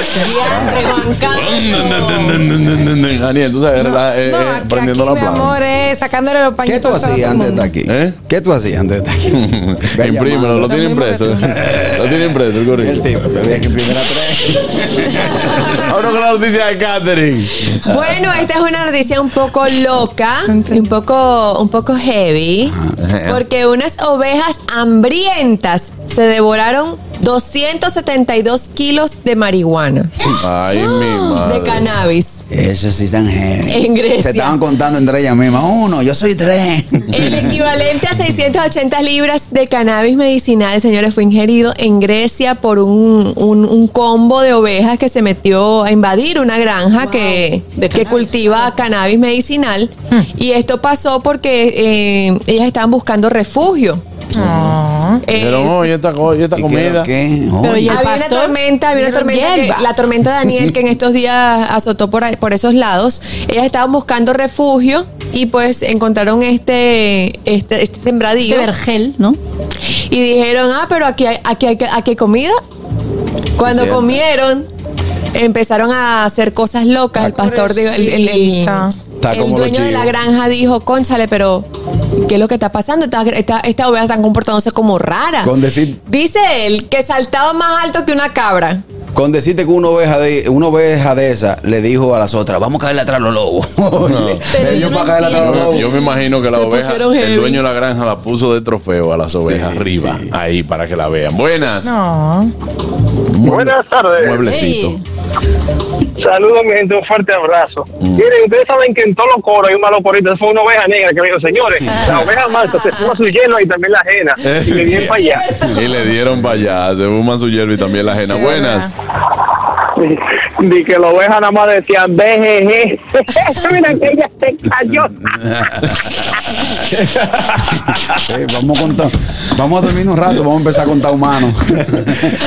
Daniel, tú sabes, la- eh, No, eh, aquí, prendiendo aquí, la mi amor, es sacándole los ¿Qué pañitos tú a todo hacías el antes de aquí? ¿Eh? ¿Qué tú hacías antes de estar aquí? Imprímelo, lo tiene impreso. tú. Lo tiene impreso el El gorrito. tipo, pero es que primera tres. Ahora con la noticia de Catherine. Bueno, esta es una noticia un poco loca y un poco, un poco heavy, porque unas ovejas hambrientas se devoraron 272 kilos de marihuana, Ay, mi madre. de cannabis. Eso sí están heavy. En Grecia. Se estaban contando entre ellas mismas. Uno, yo soy tres. El equivalente a 680 libras de cannabis medicinal, señores, fue ingerido en Grecia por un, un- un combo de ovejas que se metió a invadir una granja que, que cultiva cannabis medicinal. Y esto pasó porque eh, ellas estaban buscando refugio. Eh, Dijeron, oye, esta, co- y esta ¿Y comida. qué? Pero ya- había una tormenta, había una tormenta, que- la tormenta Daniel que en estos días azotó por, ahí- por esos lados. Ellas estaban buscando refugio y pues encontraron este, este, este sembradío. Este vergel, ¿no? Y dijeron, ah, pero aquí hay, aquí hay, aquí hay comida. Cuando comieron, empezaron a hacer cosas locas. El pastor, dijo- el, el- el- el dueño de la granja dijo, conchale, pero ¿qué es lo que está pasando? Esta- esta- Estas ovejas están comportándose como raras. Con decir- Dice él que saltaba más alto que una cabra. Con decirte que una oveja de una oveja de esa le dijo a las otras, vamos a caerle atrás a los lobos. Pero Ellos yo no para caerle atrás a los Yo, lobos. yo me imagino que la Se oveja, pusieron el heavy. dueño de la granja la puso de trofeo a las ovejas Sí, arriba, sí. ahí para que la vean. Buenas. No. Buenas tardes. Mueblecito. Ey. Saludos, mi gente, un fuerte abrazo. Mm. Miren, ustedes saben que en todos los coros hay un malo corito. Fue una oveja negra que me dijo, señores, la oveja mansa se fuma su hielo y también la ajena. Y le dieron para allá. Y le dieron para allá, se fuma su hierba y también la ajena. Buenas. Di que la oveja nada más decía BGG. Mira que ella se cayó. Eh, vamos a contar, vamos a dormir un rato, vamos a empezar a contar humanos.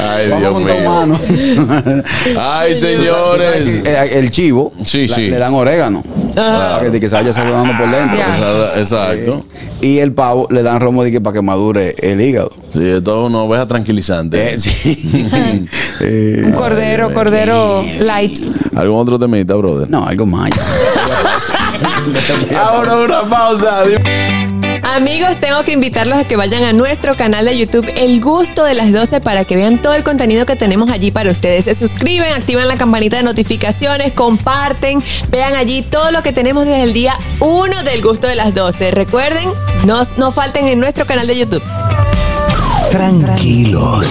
Ay, vamos Dios a contar mío. humanos. Ay, Tú sabes señores. que, eh, El chivo Sí, la- sí. le dan orégano. Para que, que se vaya sazonando por dentro. Exacto. Y el pavo le dan romo de que para que madure el hígado. Sí, esto es una oveja tranquilizante. Eh, sí. Eh, Un cordero, cordero light. ¿Algún otro temita, brother? no, algo más. Ahora una pausa. Amigos, tengo que invitarlos a que vayan a nuestro canal de YouTube El Gusto de las 12 para que vean todo el contenido que tenemos allí para ustedes. Se suscriben, activan la campanita de notificaciones, comparten, vean allí todo lo que tenemos desde el día 1 del Gusto de las 12. Recuerden, no, no falten en nuestro canal de YouTube. Tranquilos.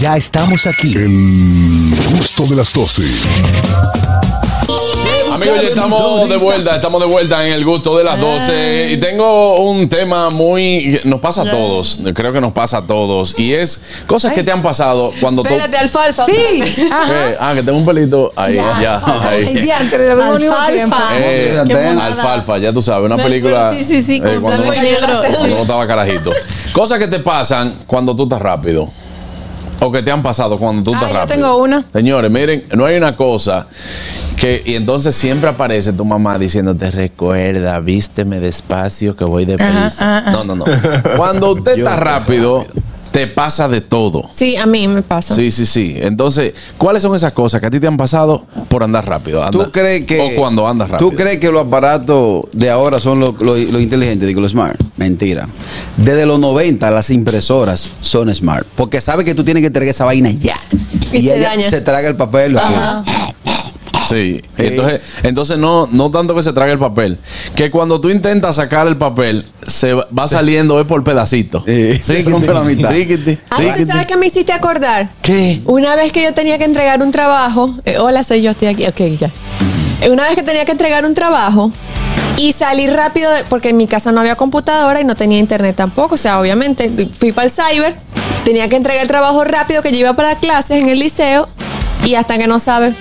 Ya estamos aquí. El gusto de las 12. Amigos, ya estamos de vuelta, estamos de vuelta en el gusto de las 12 y tengo un tema muy nos pasa a todos, creo que nos pasa a todos y es cosas que te han pasado cuando tú Espérate, alfalfa. Sí. ¿Qué? Ah, que tengo un pelito ahí, ya, Ay, ahí. Alfalfa. Eh, alfalfa, ya tú sabes, una película. sí, sí, sí, con cuando, Salma cuando estaba carajito. Cosas que te pasan cuando tú estás rápido. O que te han pasado cuando tú Ah, estás yo rápido. tengo una. Señores, miren, no hay una cosa que. Y entonces siempre aparece tu mamá diciéndote, recuerda, vísteme despacio que voy deprisa. Ajá, ajá. No, no, no. Cuando usted está rápido, te pasa de todo. Sí, a mí me pasa. Sí, sí, sí. Entonces, ¿cuáles son esas cosas que a ti te han pasado por andar rápido? Anda- ¿Tú crees que. O cuando andas rápido. ¿Tú crees que los aparatos de ahora son los lo, lo inteligentes, digo, los smart? Mentira. Desde los 90 las impresoras son smart. Porque sabe que tú tienes que entregar esa vaina ya. Y se ella daña. se traga el papel. así. Sí, entonces, entonces no, no tanto que se trague el papel, que cuando tú intentas sacar el papel, se va va saliendo es por pedacitos. Eh, se rompe la mitad. Riquiti, Ah, ¿tú riquiti. sabes que me hiciste acordar? ¿Qué? Una vez que yo tenía que entregar un trabajo, eh, hola, soy yo, estoy aquí, ok, ya. Eh, Una vez que tenía que entregar un trabajo y salí rápido, de- porque en mi casa no había computadora y no tenía internet tampoco, o sea, obviamente fui para el cyber, tenía que entregar el trabajo rápido que yo iba para clases en el liceo y hasta que no sabe,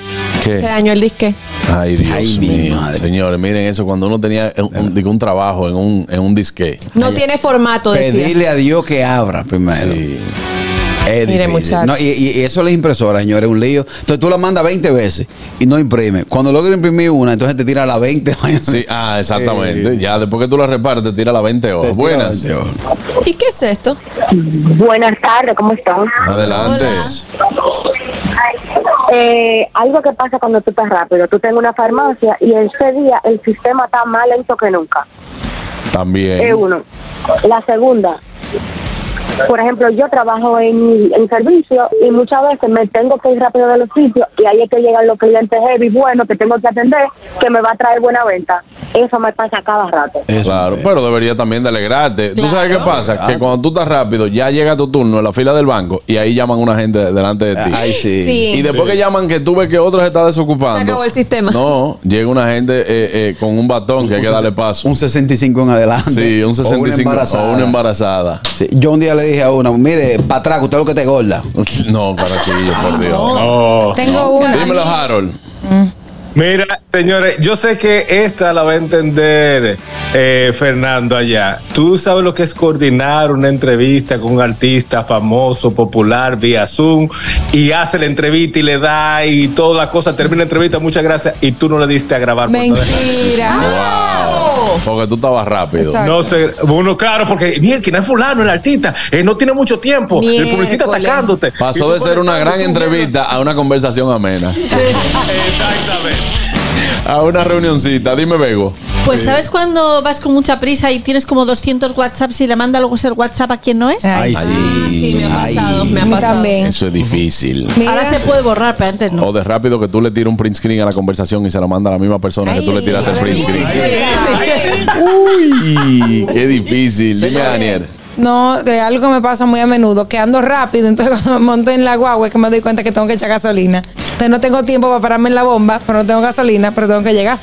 ¿Qué? se dañó el disque. Ay, Dios Ay, mi mío. madre. Señores, miren eso, cuando uno tenía un, un- digo, un trabajo en un, en un disque. No tiene formato, decía. Pedirle a Dios que abra primero. Sí. Es muchachos. No, y, y eso las impresoras, señores, es un lío. Entonces tú la mandas 20 veces y no imprime. Cuando logras imprimir una, entonces te tira las 20. Sí, ah, exactamente. Eh, ya después que tú la repares, te tira las 20 te horas. Buenas. 20 horas. ¿Y qué es esto? Buenas tardes, ¿cómo están? Adelante. Eh, algo que pasa cuando tú estás rápido, tú tengo una farmacia y ese día el sistema está más lento que nunca. También. Es uno. La segunda, por ejemplo, yo trabajo en, en servicio y muchas veces me tengo que ir rápido de los sitios y ahí es que llegan los clientes heavy buenos que tengo que atender, que me va a traer buena venta. Eso me pasa cada rato. Eso Claro, es. pero debería también de alegrarte. ¿Tú sabes qué pasa? Que cuando tú estás rápido, ya llega tu turno en la fila del banco y ahí llaman una gente delante de ti. Ay, sí. Sí. Y después que llaman que tú ves que otro se está desocupando. Se acabó el sistema. No, llega una gente eh, eh, con un batón que hay que darle paso. Un 65 en adelante. Sí, un O una 65 embarazada. o una embarazada. Sí, Yo un día le dije a una, mire, para atrás, usted lo que te gorda. No, carajillo, por Dios. No. Tengo una. Dímelo, Harold. Mira, señores, yo sé que esta la va a entender eh, Fernando allá. Tú sabes lo que es coordinar una entrevista con un artista famoso, popular, vía Zoom, y hace la entrevista y le da y toda la cosa, termina la entrevista, muchas gracias, y tú no le diste a grabar. por Porque tú estabas rápido. Exacto. No sé, uno, claro, porque mira, que no es fulano, el artista, eh, no tiene mucho tiempo, el publicista atacándote. Pasó de ser una gran entrevista a una conversación amena. Exactamente. A una reunioncita. Dime, Bego. Pues ¿sabes cuando vas con mucha prisa y tienes como 200 WhatsApps y le manda luego ser WhatsApp a quien no es? Ay, Ay, sí, me ha Ay. pasado, me ha pasado. también. Eso es difícil. Mira. Ahora se puede borrar, pero antes no. O de rápido que tú le tiras un print screen a la conversación y se la manda a la misma persona que tú le tiraste el print screen. Uy, qué difícil. Dime, Daniel. No, de algo me pasa muy a menudo, que ando rápido, entonces cuando me monto en la guagua es que me doy cuenta que tengo que echar gasolina. Entonces no tengo tiempo para pararme en la bomba, pero no tengo gasolina, pero tengo que llegar.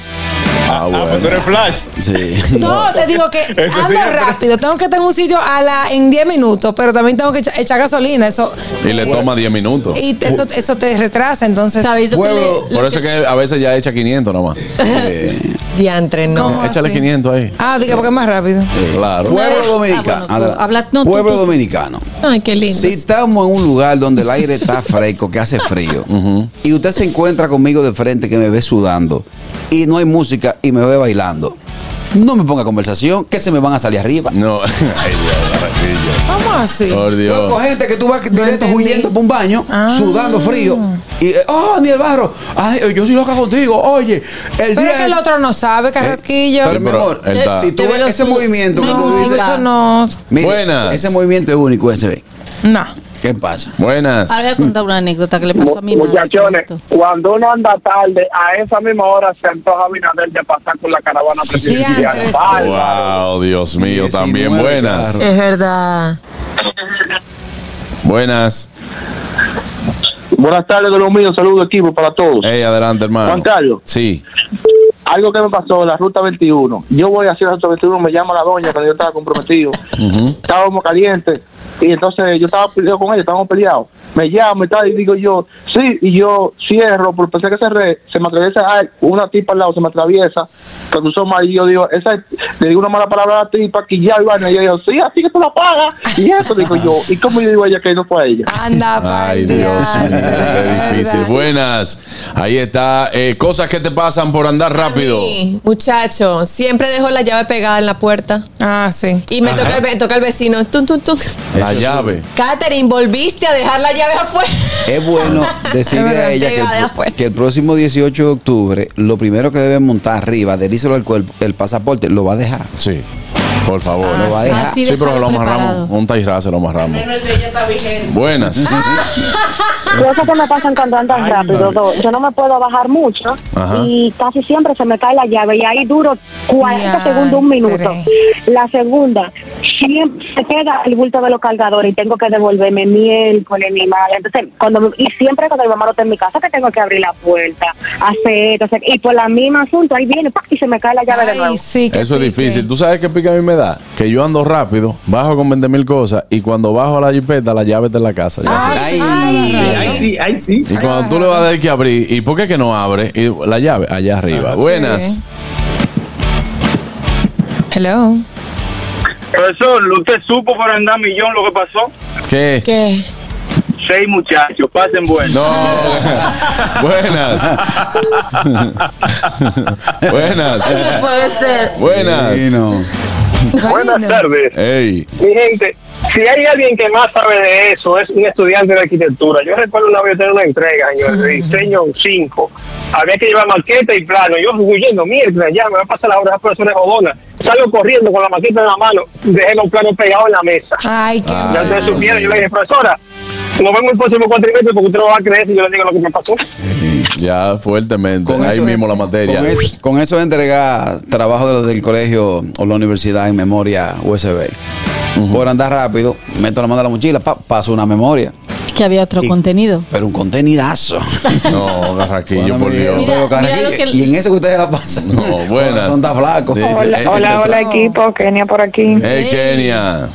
Ah, Ah, pues tú eres flash. Sí. No, te digo que Eso ando siempre. rápido, tengo que estar en un sitio a la, en 10 minutos, pero también tengo que echa- echar gasolina, eso Y le toma 10 minutos. y eso, eso te retrasa, entonces. ¿Sabéis lo que Pueblo- le- Por eso es que a veces ya echa 500 nomás. Eh, Diantre, no. Échale así? 500 ahí. Ah, diga porque es más rápido. Claro. Pueblo dominicano. Ah, bueno, Adelante. habla- no, Pueblo tú. dominicano. Ay, qué lindo. Si estamos en un lugar donde el aire está fresco, que hace frío, y usted se encuentra conmigo de frente que me ve sudando, y no hay música y me ve bailando, no me ponga conversación, que se me van a salir arriba. No. Ay, Dios. ¿Cómo así? Por Dios. Loco, gente que tú vas directo huyendo para un baño, Ah. sudando frío, y, eh, oh, mi barro, ay, yo soy loca contigo, oye, el Pero día es que el otro no sabe, Carrasquillo. Pero, mi pero amor, si tú ves ese movimiento que tú no, dices, eso no. mire, Buenas. ese movimiento es único, ese ve. No. ¿Qué pasa? Buenas. Ahora voy a contar una anécdota que le pasó a mi. Muchachones, cuando uno anda tarde, a esa misma hora se antoja Binader de pasar con la caravana presidencial. Sí. Wow, Dios mío, 19 también buenas. carros. Es verdad. Buenas. Buenas tardes de los míos, saludos equipo para todos. Hey, adelante, hermano. Juan Carlos. Sí. algo que me pasó en la ruta 21. Yo voy hacia la ruta 21, me llama la doña cuando yo estaba comprometido. Estábamos calientes y entonces yo estaba peleado con ella, estábamos peleados. Me llama y tal, y digo yo, sí, y yo cierro, porque pensé que cerré, se me atraviesa ay, una tipa al lado, se me atraviesa, que cruzó mal, y yo digo, esa, le digo una mala palabra a la tipa, que ya, y ella dijo, sí, así que tú la pagas. Y eso digo yo, ¿y cómo yo digo a ella que no fue a ella? Anda, Ay, Dios mío, qué difícil. Buenas. Ahí está. Eh, cosas que te pasan por andar rápido. Sí, muchacho, siempre dejo la llave pegada en la puerta. Ah, sí. Y me Ajá. toca el, me toca el vecino. Tum, tum, tum. La llave. Catherine, volviste a dejar la llave afuera. Es bueno decirle a ella que el, afuera. que el próximo 18 de octubre, lo primero que debe montar arriba, delíselo al cuerpo, el pasaporte, lo va a dejar. Sí. Por favor. Lo va a dejar. Sí, pero lo amarramos. Un tairra se lo amarramos. Buenas. Cosas que me pasan cuando andan rápido. do- Yo no me puedo bajar mucho Ajá. y casi siempre se me cae la llave y ahí duro 40 segundos, un minuto. La segunda, siempre se queda el bulto de los cargadores y tengo que devolverme miércoles, mi madre. Entonces, cuando, me- y siempre cuando mi mamá no está en mi casa que tengo que abrir la puerta, hacer esto, hacer- y por la misma asunto, ahí viene ¡pac! y se me cae la llave de nuevo. Eso es difícil. ¿Tú sabes qué pica a mí me da? Que yo ando rápido, bajo con 20 mil cosas y cuando bajo a la jipeta, la llave está en la casa. Ya. Ay, sí, ay, sí. Y cuando tú le vas a dar que abrir, ¿y por qué que no abre? Y la llave allá arriba. Buenas. Hello. Profesor, ¿usted supo por andar millón lo que pasó? ¿Qué? ¿Qué? Seis muchachos, pasen bueno. Buenas. Buenas. puede ser. Buenas. Buenas tardes. Mi gente, si hay alguien que más sabe de eso, es un estudiante de arquitectura. Yo recuerdo una vez tener una entrega, señor, de diseño 5. Había que llevar maqueta y plano. Yo huyendo, mierda, ya me va a pasar la hora, esa profesora es jodona. Salgo corriendo con la maqueta en la mano, dejé los planos pegados en la mesa. Ay, qué Ya ustedes supieron, yo le dije, profesora, nos vemos el próximo cuatrimestre porque usted no va a creer si yo le digo lo que me pasó. Ya fuertemente. Con Ahí mismo la materia. Con eso, con eso de entregar trabajo de los del colegio o la universidad en memoria USB. Por andar rápido, meto la mano en la mochila, pa, paso una memoria. Que había otro contenido. Pero un contenidazo. No, Garraquillo, Cuando por Dios. pero, Carraquillo, que- Y en eso que ustedes la pasan. No, buenas. Son tan flacos. Hola, hola, hola equipo, Kenia por aquí. Hey, Kenia.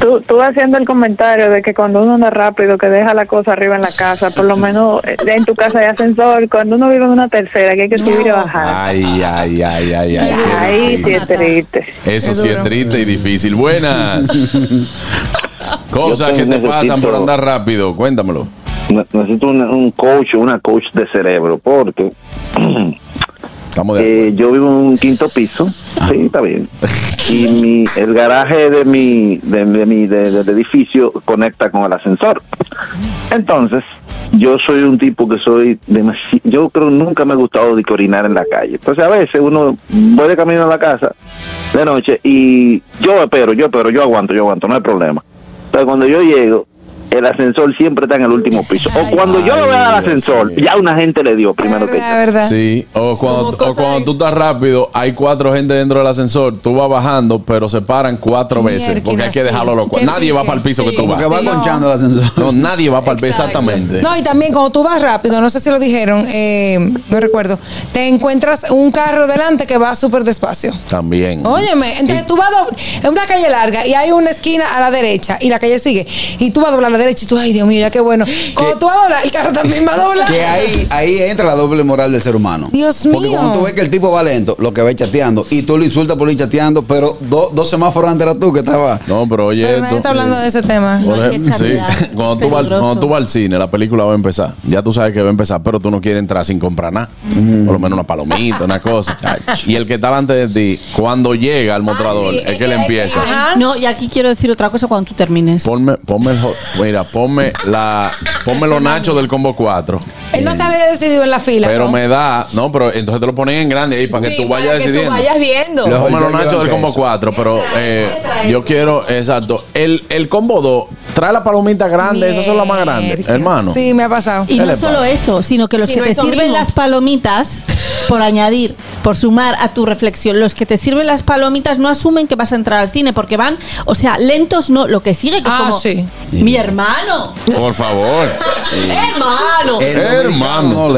Tú, tú haciendo el comentario de que cuando uno anda rápido, que deja la cosa arriba en la casa, por lo menos eh, en tu casa hay ascensor, cuando uno vive en una tercera, que hay que subir y bajar. Ay, ay, ay, ay, ay. Ahí sí es triste. Eso sí es triste y difícil. Buenas. Cosas que te pasan por andar rápido. Cuéntamelo. Ne- Necesito una- un coach, una coach de cerebro, porque eh, yo vivo en un quinto piso, sí, está bien. Y mi, el garaje de mi, de, de mi de- del edificio conecta con el ascensor. Entonces, yo soy un tipo que soy demasiado, yo creo nunca me ha gustado de orinar en la calle. Entonces, a veces uno voy de camino a la casa de noche y yo espero, yo espero, yo aguanto, yo aguanto, no hay problema. Entonces, cuando yo llego, el ascensor siempre está en el último piso. O cuando yo lo veo al ascensor, ya una gente le dio primero que yo. Sí, o cuando, o cuando tú estás rápido, hay cuatro gente dentro del ascensor, tú vas bajando, pero se paran cuatro veces, porque hay que dejarlo cuatro. Nadie va para el piso que tú vas. que va conchando el ascensor. No, nadie va para el piso, exactamente. No, y también cuando tú vas rápido, no sé si lo dijeron, eh, no recuerdo, te encuentras un carro delante que va súper despacio. También. Óyeme, entonces tú vas a en una calle larga y hay una esquina a la derecha y la calle sigue. Y tú vas a doblar a la derecha y tú, ay Dios mío, ya qué bueno. Cuando tú vas a doblar, el carro también va a doblar. Que ahí, ahí entra la doble moral del ser humano. Dios Porque mío. cuando tú ves que el tipo va lento, lo que va chateando, y tú lo insultas por ir chateando, pero do- dos semáforos antes eras tú que estaba. No, pero oye, Pero nadie está hablando de ese tema. Por ejemplo, sí, cuando tú, vas, cuando tú vas al cine, la película va a empezar. Ya tú sabes que va a empezar, pero tú no quieres entrar sin comprar nada. Por lo menos una palomita, una cosa. Y el que está delante de ti, cuando llega al mostrador, es que le empieza. No, y aquí quiero decir otra cosa cuando tú termines. Ponme, ponme el hot- mira, ponme la, ponme los nachos del combo 4. Él no se había decidido en la fila. Pero ¿no? me da, no, pero entonces te lo ponen en grande ahí para que tú vayas para que tú decidiendo. vayas viendo. Ponme los nachos del combo 4, pero eh, yo quiero, exacto. El, el combo 2, trae la palomita grande, esas son las más grandes, hermano. Sí, me ha pasado. Y no solo eso, sino que los que no te sirven mismo. las palomitas, por añadir, por sumar a tu reflexión, los que te sirven las palomitas no asumen que vas a entrar al cine porque van, o sea, lentos no, lo que sigue que es Ah, como sí. mi hermano, Por favor. Hermano. El Hermano.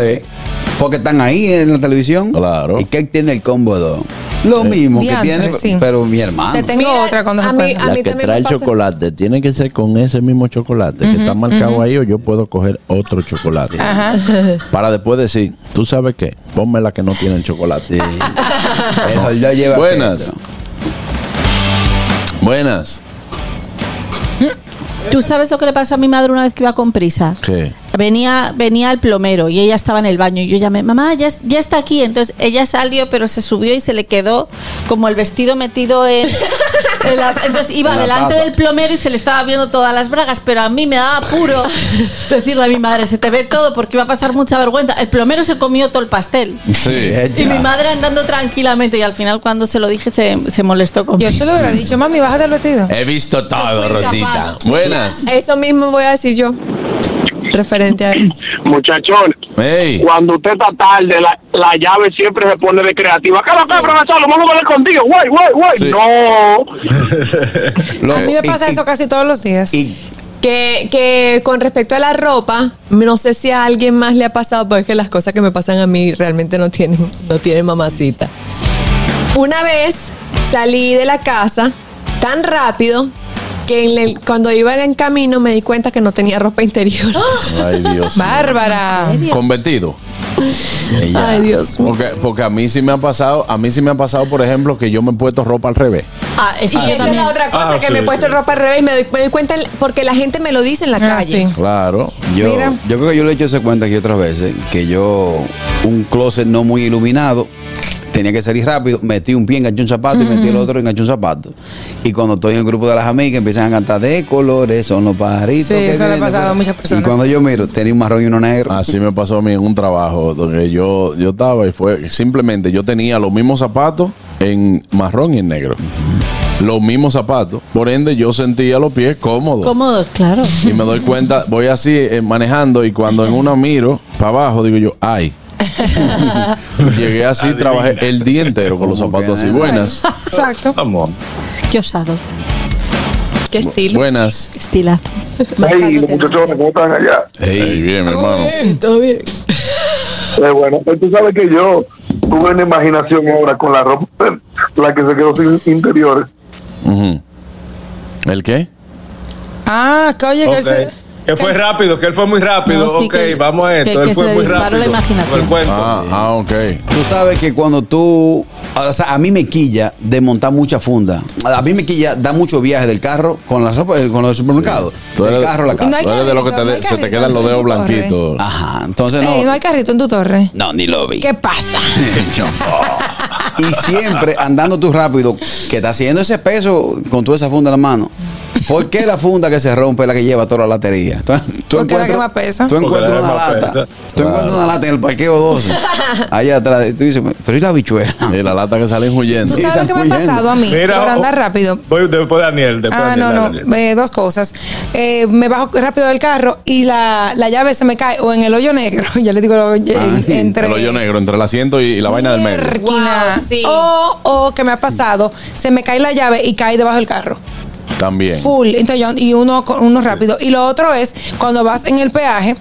Porque están ahí en la televisión. Claro. ¿Y qué tiene el combo 2? Lo mismo que tiene, sí. pero mi hermano. Te tengo otra cuando se a mí- pueda. a La mí que trae el pasa- chocolate tiene que ser con ese mismo chocolate que está marcado ahí o yo puedo coger otro chocolate. Ajá. Para después decir, ¿tú sabes qué? Ponme la que no tiene el chocolate. Eso ya lleva Buenas. peso. Buenas. ¿Tú sabes lo que le pasó a mi madre una vez que iba con prisa? ¿Qué? Venía, venía el plomero y ella estaba en el baño y yo llamé, mamá, ya, ya está aquí. Entonces ella salió, pero se subió y se le quedó como el vestido metido en... en la- entonces iba En delante taza. del plomero y se le estaba viendo todas las bragas, pero a mí me daba apuro decirle a mi madre, se te ve todo porque iba a pasar mucha vergüenza. El plomero se comió todo el pastel. Sí. Y mi madre andando tranquilamente y al final cuando se lo dije se, se molestó conmigo. Yo se lo hubiera dicho, mami, bájate el vestido. He visto todo, Rosita. Buenas. Eso mismo voy a decir yo. Referente a eso. Muchachón, Hey. cuando usted está tarde, la, la llave siempre se pone de creativa. ¿Qué que, profesor? Lo vamos a ver contigo. Güey, güey, güey. Sí. No. A mí me pasa y- eso casi todos los días. Y Que, que con respecto a la ropa, no sé si a alguien más le ha pasado, porque es que las cosas que me pasan a mí realmente no tienen, no tienen mamacita. Una vez salí de la casa tan rápido que en el- cuando iba en camino me di cuenta que no tenía ropa interior. Ay, Dios. Bárbara. Con vestido. Ay, Dios mío. Porque, porque a mí sí me ha pasado, a mí sí me ha pasado, por ejemplo, que yo me he puesto ropa al revés. Ah, eso esa es la otra cosa Ah, que sí, me he puesto sí. ropa al revés y me doy, me doy cuenta porque la gente me lo dice en la Ah, calle. sí. Claro. yo, Mira. yo creo que yo le he hecho ese cuenta aquí otras veces, que yo, un closet no muy iluminado, tenía que salir rápido, metí un pie, enganché un zapato y metí el otro, enganché un zapato. Y cuando estoy en el grupo de las amigas, empiezan a cantar de colores, son los pajaritos. Sí, que eso le ha vienen". pasado a muchas personas. Y cuando yo miro, tenía un marrón y uno negro. Así me pasó a mí en un trabajo donde yo, yo estaba y fue simplemente yo tenía los mismos zapatos en marrón y en negro. Los mismos zapatos. Por ende, yo sentía los pies cómodos. Cómodos, claro. Y me doy cuenta, voy así eh, manejando y cuando en una miro para abajo, digo yo, ay. Llegué así, trabajé el día entero con los ¿Cómo zapatos que? así. Buenas. Exacto. Vamos. Qué osado. Qué estilo. Buenas. Estilazo. Hey, los muchachones, ¿cómo están allá? Hey, bien, mi hermano. Todo bien. Eh, bueno, pues tú sabes que yo tuve una imaginación ahora con la ropa, la que se quedó sin interiores. ¿El qué? Ah, que oye, que él Ok. se- Que fue rápido, que él fue muy rápido. No, sí, ok, que- vamos a esto. que- él que fue se muy disparó rápido. la imaginación. Fue el cuento. Ah, ah, ok. Tú sabes que cuando tú, o sea, a mí me quilla de montar mucha funda. A mí me quilla da mucho viaje del carro con la ropa, con los supermercados. Tú Del eres, carro a la no casa. hay tú eres de lo que carrito, te no se te quedan los en dedos tu torre. blanquitos. Ajá, entonces no. Ey, no hay carrito en tu torre. No, ni lo vi. ¿Qué pasa? Y siempre andando tú rápido, que está haciendo ese peso con toda esa funda en la mano. ¿Por qué la funda que se rompe es la que lleva toda la latería? Entonces, tú Porque la encuentras- que más pesa. Tú encuentras una lata. pesa. Tú encuentras una lata en el parqueo 12. Allá atrás. Tú dices, pero ¿y la bichuela? Y la lata que salen huyendo. ¿Tú sabes lo que me ha pasado a mí? Mira, por andar oh, rápido. Voy después de Daniel. Después Ah, no, Daniel, no, Daniel. eh, dos cosas. Eh, me bajo rápido del carro y la, la llave se me cae o en el hoyo negro, ya le digo, en- Ah, entre El hoyo negro entre el asiento y, y la vaina del medio. Wow, sí. o, o que me ha pasado, se me cae la llave y cae debajo del carro. También. Full. Entonces yo- y uno, con- uno rápido. Y lo otro es cuando vas en el peaje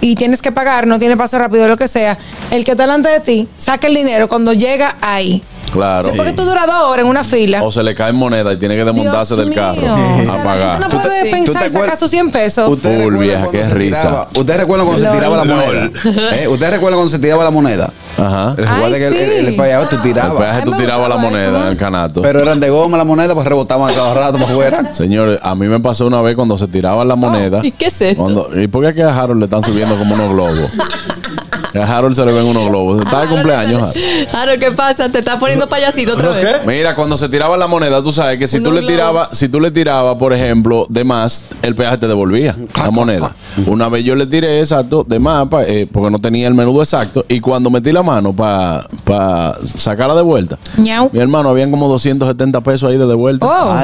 y tienes que pagar, no tiene paso rápido, lo que sea, el que está delante de ti saca el dinero cuando llega ahí. Claro. Porque tú duras dos horas en una fila. O se le cae moneda y tiene que desmontarse Dios del carro. O sea, a pagar. no ¿Tú te- puede sí. pensar ¿Tú y sacar sus 100 pesos. ¿Ustedes Full, recuerdan vieja, cuando qué se risa. tiraba- ¿Ustedes recuerdan cuando se tiraba la moneda? ¿Eh? ¿Ustedes recuerdan cuando se tiraba la moneda? Ajá. Recuerda que el, sí. el, el peaje tú El tirabas. peaje tú Ay, me tirabas la moneda eso. en el canato. Pero eran de goma la moneda, pues rebotaban a cada rato para afuera. Señores, a mí me pasó una vez cuando se tiraban la moneda. ¿Y qué es esto? Cuando- ¿Y por qué aquí a Harold le están subiendo como unos globos? A Harold se le ven unos globos. Está de cumpleaños, Harold. Claro, ¿qué pasa? Te estás poniendo payasito otra ¿No vez. qué? Mira, cuando se tiraba la moneda, tú sabes que si Unos tú le tirabas, si tú le tirabas, por ejemplo, de más, el peaje te devolvía la moneda. Una vez yo le tiré exacto de más, pa- eh, porque no tenía el menudo exacto, y cuando metí la mano para sacarla de vuelta, Ñau. mi hermano, habían como 270 pesos ahí de, de vuelta. Oh.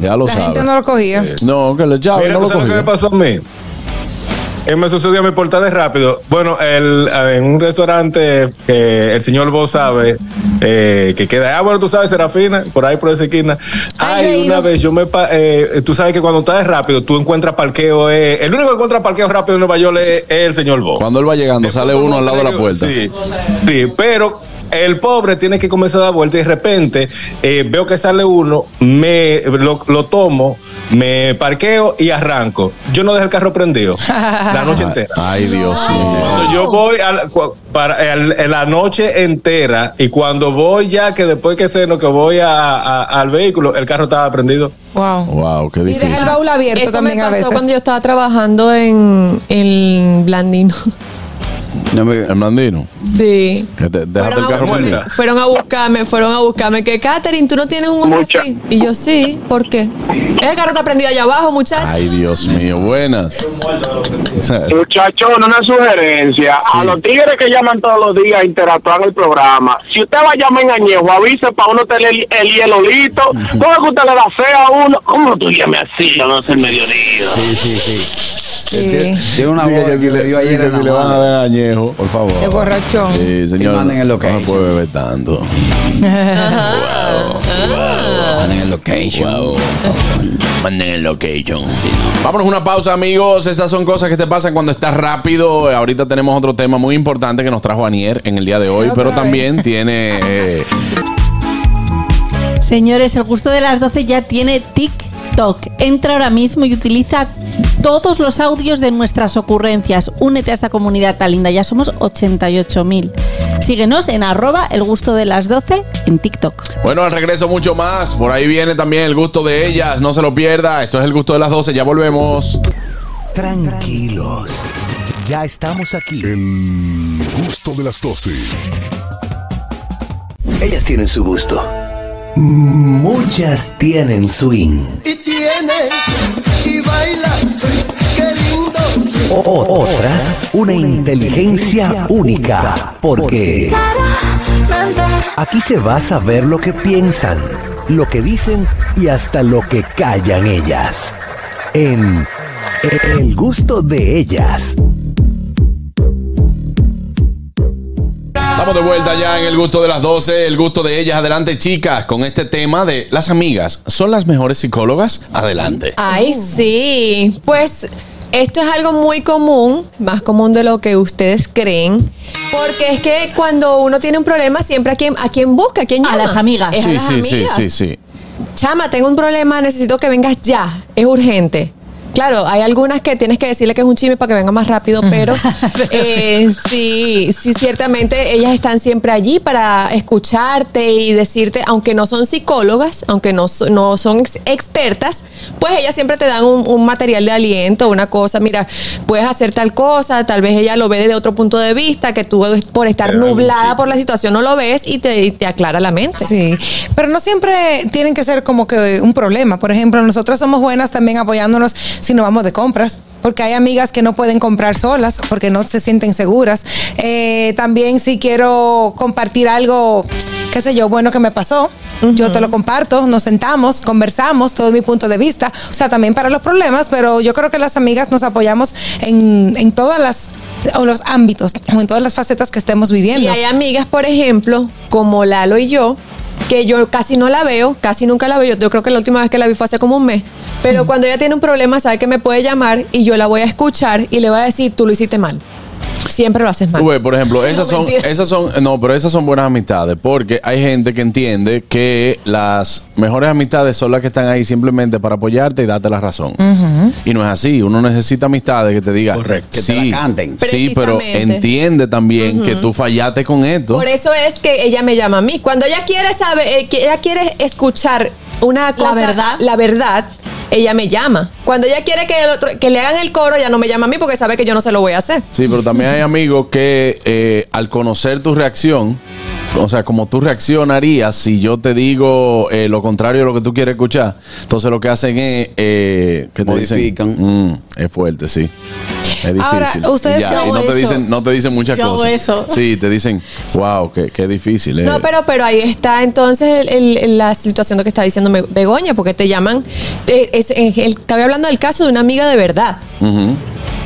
Ya lo La gente sabes. no lo cogía. No, que le echaba y Mira, no ¿tú lo sabes qué me cogía. pasó a mí? Eh, me sucedió mi portal de rápido. Bueno, el, eh, en un restaurante que el señor vos sabe eh, que queda. Ah, bueno, tú sabes, Serafina, por ahí por esa esquina. Ay, una vez yo me. pa- eh, tú sabes que cuando estás rápido, tú encuentras parqueo. eh, el único que encuentra parqueo rápido en Nueva York es, es el señor vos. Cuando él va llegando, sale uno al lado de la puerta. Sí, sí, pero el pobre tiene que comenzar a dar vuelta y de repente eh, veo que sale uno, me lo, lo tomo, me parqueo y arranco. Yo no dejo el carro prendido la noche entera. Ay, Dios mío. Cuando yo voy a la, para, el- en la noche entera y cuando voy ya que después que ceno que voy a- a- al vehículo, el carro estaba prendido. Wow. Wow, qué Y deja el difícil. baúl abierto Eso también me a pasó veces. cuando yo estaba trabajando en el Blandino. El Blandino. Sí. Que te- Déjate Fueron el a, carro fueron a buscarme, fueron a buscarme. Que Katherine, tú no tienes un hombre así. Y yo sí, ¿por qué? El carro está prendido allá abajo, muchachos. Ay, Dios mío, buenas. Muchachón, una sugerencia. A los tigres que llaman todos los días a interactuar en el programa, si usted va a llamar en Añejo, avise para uno tener el, el hielo listo. ¿Cómo es que usted le da fe a uno? ¿Cómo tú llames así? No es el mediodía. Sí, sí, sí. Sí. Tiene una voz que si le dio sí, ayer que si le van a dar añejo, por favor. De borrachón. Sí, señor. Y manden el No location. se puede beber tanto. Manden el location. Manden el location. Vámonos a una pausa, amigos. Estas son cosas que te pasan cuando estás rápido. Ahorita tenemos otro tema muy importante que nos trajo Anier en el día de hoy, pero vez. también tiene. eh, Señores, el gusto de las 12 ya tiene TikTok. Entra ahora mismo y utiliza todos los audios de nuestras ocurrencias. Únete a esta comunidad tan linda. Ya somos 88.000. Síguenos en arroba el gusto de las 12 en TikTok. Bueno, al regreso mucho más. Por ahí viene también el gusto de ellas. No se lo pierda. Esto es el gusto de las 12. Ya volvemos. Tranquilos. Ya estamos aquí. El gusto de las 12. Ellas tienen su gusto. Muchas tienen swing. Y otras, una inteligencia única. Porque aquí se va a saber lo que piensan, lo que dicen y hasta lo que callan ellas. En El gusto de ellas. Estamos de vuelta ya en el gusto de las 12, el gusto de ellas. Adelante, chicas, con este tema de las amigas. ¿Son las mejores psicólogas? Adelante. Ay, sí. Pues esto es algo muy común, más común de lo que ustedes creen. Porque es que cuando uno tiene un problema, siempre a quien, a quien busca, a quien llama. las amigas. Es a Sí, las sí, sí, sí, sí. Chama, tengo un problema, necesito que vengas ya. Es urgente. Claro, hay algunas que tienes que decirle que es un chisme para que venga más rápido, pero eh, sí, sí, ciertamente ellas están siempre allí para escucharte y decirte, aunque no son psicólogas, aunque no, no son ex- expertas, pues ellas siempre te dan un, un material de aliento, una cosa, mira, puedes hacer tal cosa, tal vez ella lo ve desde otro punto de vista, que tú por estar nublada por la situación no lo ves y te, y te aclara la mente. Sí, pero no siempre tienen que ser como que un problema. Por ejemplo, nosotras somos buenas también apoyándonos si no vamos de compras, porque hay amigas que no pueden comprar solas porque no se sienten seguras. Eh, también si quiero compartir algo, qué sé yo, bueno que me pasó. Yo te lo comparto, nos sentamos, conversamos, todo mi punto de vista. O sea, también para los problemas, pero yo creo que las amigas nos apoyamos en, en todas las o los ámbitos o en todas las facetas que estemos viviendo. Y hay amigas, por ejemplo, como Lalo y yo, que yo casi no la veo, casi nunca la veo. Yo, yo creo que la última vez que la vi fue hace como un mes. Pero cuando ella tiene un problema, sabe que me puede llamar y yo la voy a escuchar y le voy a decir, tú lo hiciste mal. Siempre lo haces mal. Por ejemplo, esas son, mentira. esas son, no, pero esas son buenas amistades, porque hay gente que entiende que las mejores amistades son las que están ahí simplemente para apoyarte y darte la razón. Y no es así, uno necesita amistades que te digan, que te sí, la canten. sí, pero entiende también que tú fallaste con esto. Por eso es que ella me llama a mí. Cuando ella quiere saber, eh, que ella quiere escuchar una cosa, verdad. la verdad, ella me llama. Cuando ella quiere que, el otro, que le hagan el coro, ella no me llama a mí porque sabe que yo no se lo voy a hacer. Sí, pero también hay amigos que eh, al conocer tu reacción, o sea, como tú reaccionarías si yo te digo eh, lo contrario de lo que tú quieres escuchar, entonces lo que hacen es eh, que te Modifican. dicen, "Mm, es fuerte, sí. Es difícil. Ahora, ustedes ya, yo y hago no te eso. dicen, no te dicen muchas Yo hago cosas. eso. Sí, te dicen, wow, qué, qué difícil. eh". No, pero, pero ahí está entonces el- el- la situación de que está diciendo Begoña, porque te llaman. eh, es- el- estaba hablando del caso de una amiga de verdad. Ujú.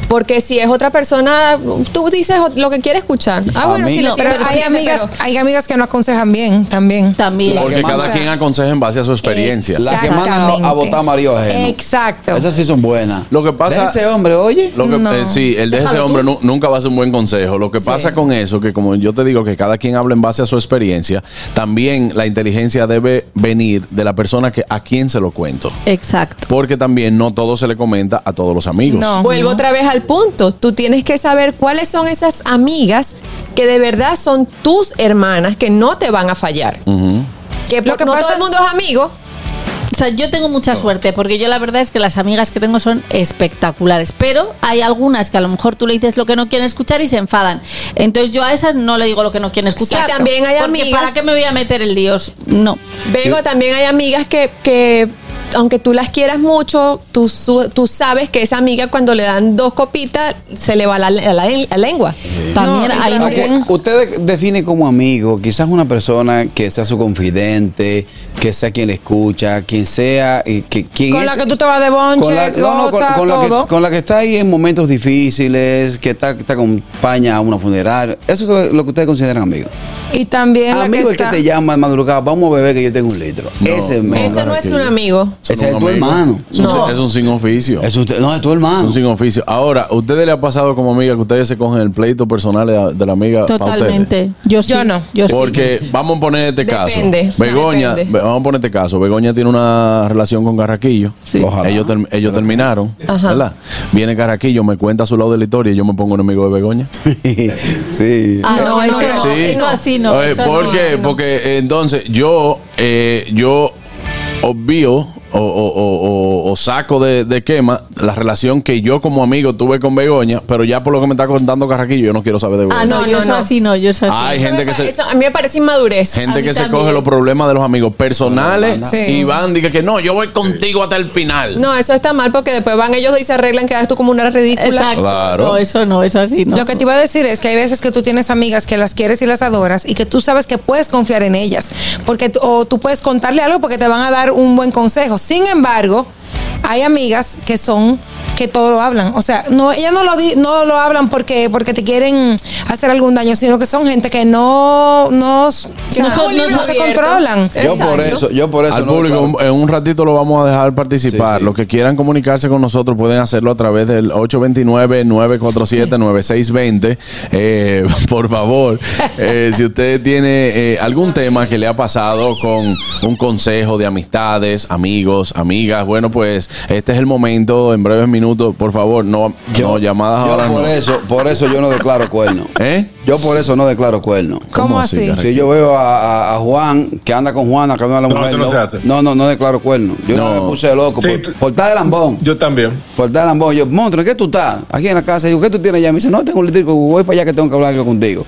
Porque si es otra persona, tú dices lo que quiere escuchar. Ah, A bueno, mí- si le No, sirve, hay amigas, pero- hay amigas que no aconsejan bien también. También. Porque cada quien aconseja en base a su experiencia. La que mandan a, a votar marido ajeno. Exacto. Esas sí son buenas. Lo que pasa. De ese hombre, oye. Lo que, No. eh, sí, el de ese hombre nunca va a ser un buen consejo. Lo que pasa con eso, que como yo te digo, que cada quien habla en base a su experiencia, también la inteligencia debe venir de la persona que a quien se lo cuento. Exacto. Porque también no todo se le comenta a todos los amigos. Vuelvo otra vez al punto. Tú tienes que saber cuáles son esas amigas que de verdad son tus hermanas, que no te van a fallar. Que Lo que no pasa- todo el mundo es amigo. O sea, yo tengo mucha suerte porque yo la verdad es que las amigas que tengo son espectaculares, pero hay algunas que a lo mejor tú le dices lo que no quieren escuchar y se enfadan. Entonces yo a esas no le digo lo que no quieren escuchar. Sí, también hay Porque amigas- ¿Para qué me voy a meter en líos? No. Vego, también hay amigas que, que aunque tú las quieras mucho, tú, su- tú sabes que esa amiga cuando le dan dos copitas se le va la, la- la lengua. También hay Ok, Usted define como amigo, quizás una persona que sea su confidente, que sea quien le escucha, quien sea, y que, quien Con es- la que tú te vas de bonche, con la, no, no, con- goza, con la todo. que, con la que está ahí en momentos difíciles, que está, que te acompaña a una funeraria. Eso es lo, lo que ustedes consideran amigo. Y también la Amigo que el que te llama de madrugada, vamos a beber que yo tengo un litro. ese es Eso no es un amigo. Ese es un tu hermano. Es un, es un sin oficio. Es un- no, es tu hermano. Es un sin oficio. Ahora, ¿a ustedes le ha pasado como amiga que ustedes se cogen el pleito personal de, de la amiga? Totalmente. Yo sí. Yo no. Yo sí. Porque vamos a poner este Depende, caso. Begoña, depende. vamos a poner este caso. Begoña tiene una relación con Carraquillo. Ojalá. Ellos, ellos terminaron. Ajá. ¿Verdad? Viene Carraquillo, me cuenta su lado de la historia y yo me pongo enemigo de Begoña. sí. Ah, no, eso no. Sí. Eso no. ¿Por qué? no. Porque entonces yo, eh, yo obvio o, o- o- o- o saco de, de quema la relación que yo como amigo tuve con Begoña, pero ya por lo que me está contando Carraquillo, yo no quiero saber de Begoña. Ah, no, No, yo no, así no, yo eso así. Hay gente que se... Eso a mí me parece inmadurez. Gente que se coge los problemas de los amigos personales Sí. y van y que, que no, yo voy contigo hasta el final. No, eso está mal porque después van ellos y se arreglan, quedas tú como una ridícula. Exacto. Claro. No, eso no, eso así no. Lo que te iba a decir es que hay veces que tú tienes amigas que las quieres y las adoras y que tú sabes que puedes confiar en ellas. Porque, o tú puedes contarle algo porque te van a dar un buen consejo. Sin embargo, hay amigas que son que todo lo hablan. O sea, no, ellas no lo, di- no lo hablan porque, porque te quieren hacer algún daño, sino que son gente que no, no, sea, no son no se controlan. Yo por eso, yo por eso Al no público, en un ratito lo vamos a dejar participar. Sí, sí. Los que quieran comunicarse con nosotros pueden hacerlo a través del 829-947-9620. Eh, por favor, eh, si usted tiene eh, algún tema que le ha pasado con un consejo de amistades, amigos, amigas, bueno, pues este es el momento, en breves minutos, por favor, no, no llamadas yo ahora por no. eso, por eso yo no declaro cuerno. ¿Eh? Yo por eso no declaro cuerno. ¿Cómo así? Si yo veo a, a- a Juan que anda con Juana, que anda la No, mujer, eso no se hace. no, no, no declaro cuerno. Yo no, No. me puse loco Sí, por, por estar de lambón. Yo también. Por estar de lambón. Yo, monstruo, ¿en qué tú estás? Aquí en la casa. Digo, ¿qué tú tienes allá? Me dice, no, tengo un litrico, voy para allá que tengo que hablar algo contigo.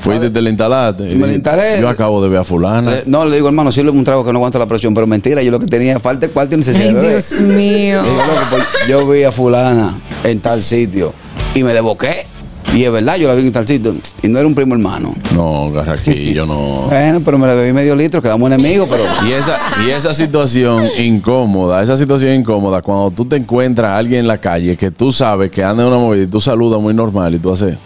Fuiste y te la instalaste. Y Me la instalé. Yo acabo de ver a fulana. Eh, No, le digo, hermano, sirve un trago que no aguanta la presión, pero mentira, yo lo que tenía falta es cuarto y necesidad Ay, de. Dios mío. Digo, loco, pues, yo vi a fulana en tal sitio y me desboqué. Y es verdad, yo la vi en tal sitio. Y no era un primo hermano. No, Garraquillo, no. Bueno, pero me la bebí medio litro, quedamos enemigos, pero. Y esa, y esa situación incómoda, esa situación incómoda, cuando tú te encuentras a alguien en la calle que tú sabes que anda en una movida y tú saludas muy normal y tú haces,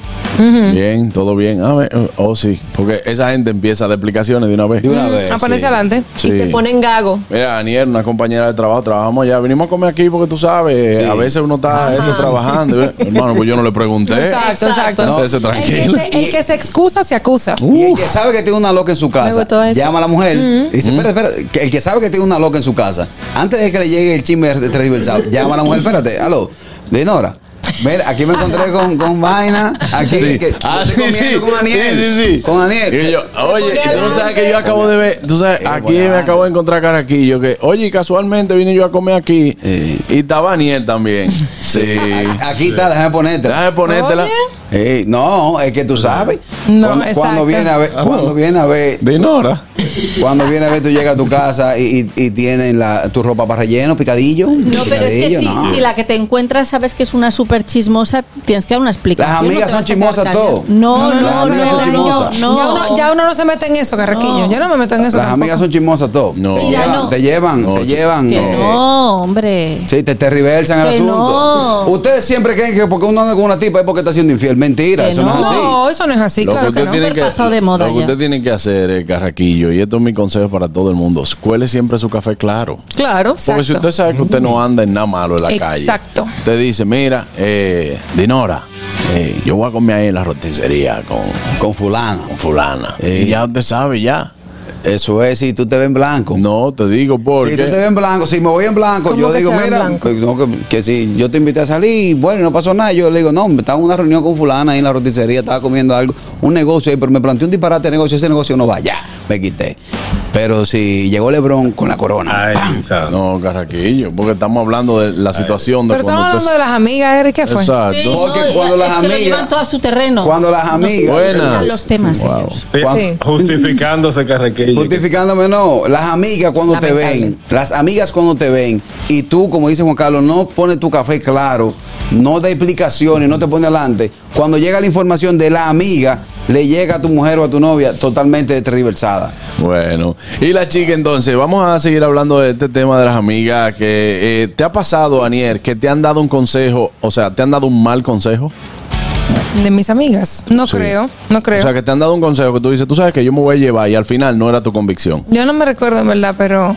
bien, todo bien, ah, me- oh sí, porque esa gente empieza de explicaciones de una vez. De una vez. A sí. adelante. Sí. Y se ponen gago. Mira, Aniel, una compañera de trabajo, trabajamos allá, venimos a comer aquí porque tú sabes, Sí. a veces uno está esto, trabajando. y, Hermano, pues yo no le pregunté. Exacto, exacto. El que, tranquilo. se, el que se excusa, se acusa. Y el que sabe que tiene una loca en su Me casa, gustó eso. llama a la mujer y dice, espera, espera, que el que sabe que tiene una loca en su casa, antes de que le llegue el chisme de transversal, llama a la mujer, espérate, aló, Dinora. Mira, aquí me encontré con, con vaina, aquí Sí. que Ah, estoy sí, comiendo sí. con Aniel, Sí, sí, sí. con Aniel. Y yo, oye, y tú no sabes que yo acabo de ver, tú sabes, aquí me acabo de encontrar Caraquillo, que, oye, casualmente vine yo a comer aquí y estaba Aniel también. Sí. Aquí está, déjame ponerte. Déjame ponértela. No, es que tú sabes. No, cuando, cuando viene a ver, cuando viene a ver, Dinora. Cuando viene a ver, tú llegas a tu casa y, y, y tienen la, tu ropa para relleno, picadillo. No, pero es que si, no. si la que te encuentras sabes que es una súper chismosa, tienes que dar una explicación. Las amigas no son chismosas todo. No, no, no, no, no. Ya, uno, ya uno no se mete en eso, Carraquillo. Yo no me meto en eso. Las tampoco. amigas son chismosas todo. No. Te llevan, no. te llevan, te llevan. Que eh, no, hombre. Sí, te, te reversan el asunto. no. Ustedes siempre creen que porque uno anda con una tipa es porque está siendo infiel. Mentira, Que eso no, es así. No, eso no es así, Lo que claro que no. lo que usted tiene que hacer, eh, Carraquillo, y esto es mi consejo para todo el mundo, cuele siempre su café claro. Claro, Porque si usted sabe que usted no anda en nada malo en la calle. Exacto. Usted dice, mira, eh, Dinora, eh, yo voy a comer ahí en la roticería con, Con fulano. con fulana. Eh. Y ya usted sabe, ya. Eso es si tú te ves en blanco. No, te digo porque... Si tú te ves en blanco, si me voy en blanco, ¿Cómo yo que digo, mira, blanco? que, no, que- que si yo te invité a salir, bueno, no pasó nada, yo le digo, no, estaba en una reunión con fulana ahí en la roticería, estaba comiendo algo, un negocio ahí, pero me planteé un disparate de negocio, ese negocio no va, me quité. Pero si llegó Lebron con la corona, Ay. No, Carraquillo, porque estamos hablando de la situación de Pero estamos hablando usted... de las amigas, Eric, ¿qué fue? Exacto. Sí, Porque no, cuando es las amigas- llevan todo a su terreno. cuando las No amigas- Buenas. los temas Wow. ellos. Sí, Sí. Justificándose Carrequillo. Justificándome, no. Las amigas cuando te ven, las amigas cuando te ven, y tú, como dice Juan Carlos, no pones tu café claro, no da explicaciones, no te pone adelante. Cuando llega la información de la amiga, le llega a tu mujer o a tu novia totalmente tergiversada. Bueno, y la chica entonces, vamos a seguir hablando de este tema de las amigas que eh, te ha pasado, Anier, que te han dado un consejo, o sea, te han dado un mal consejo. De mis amigas. No Sí. creo, no creo. O sea, que te han dado un consejo que tú dices, tú sabes que yo me voy a llevar y al final no era tu convicción. Yo no me recuerdo en verdad, pero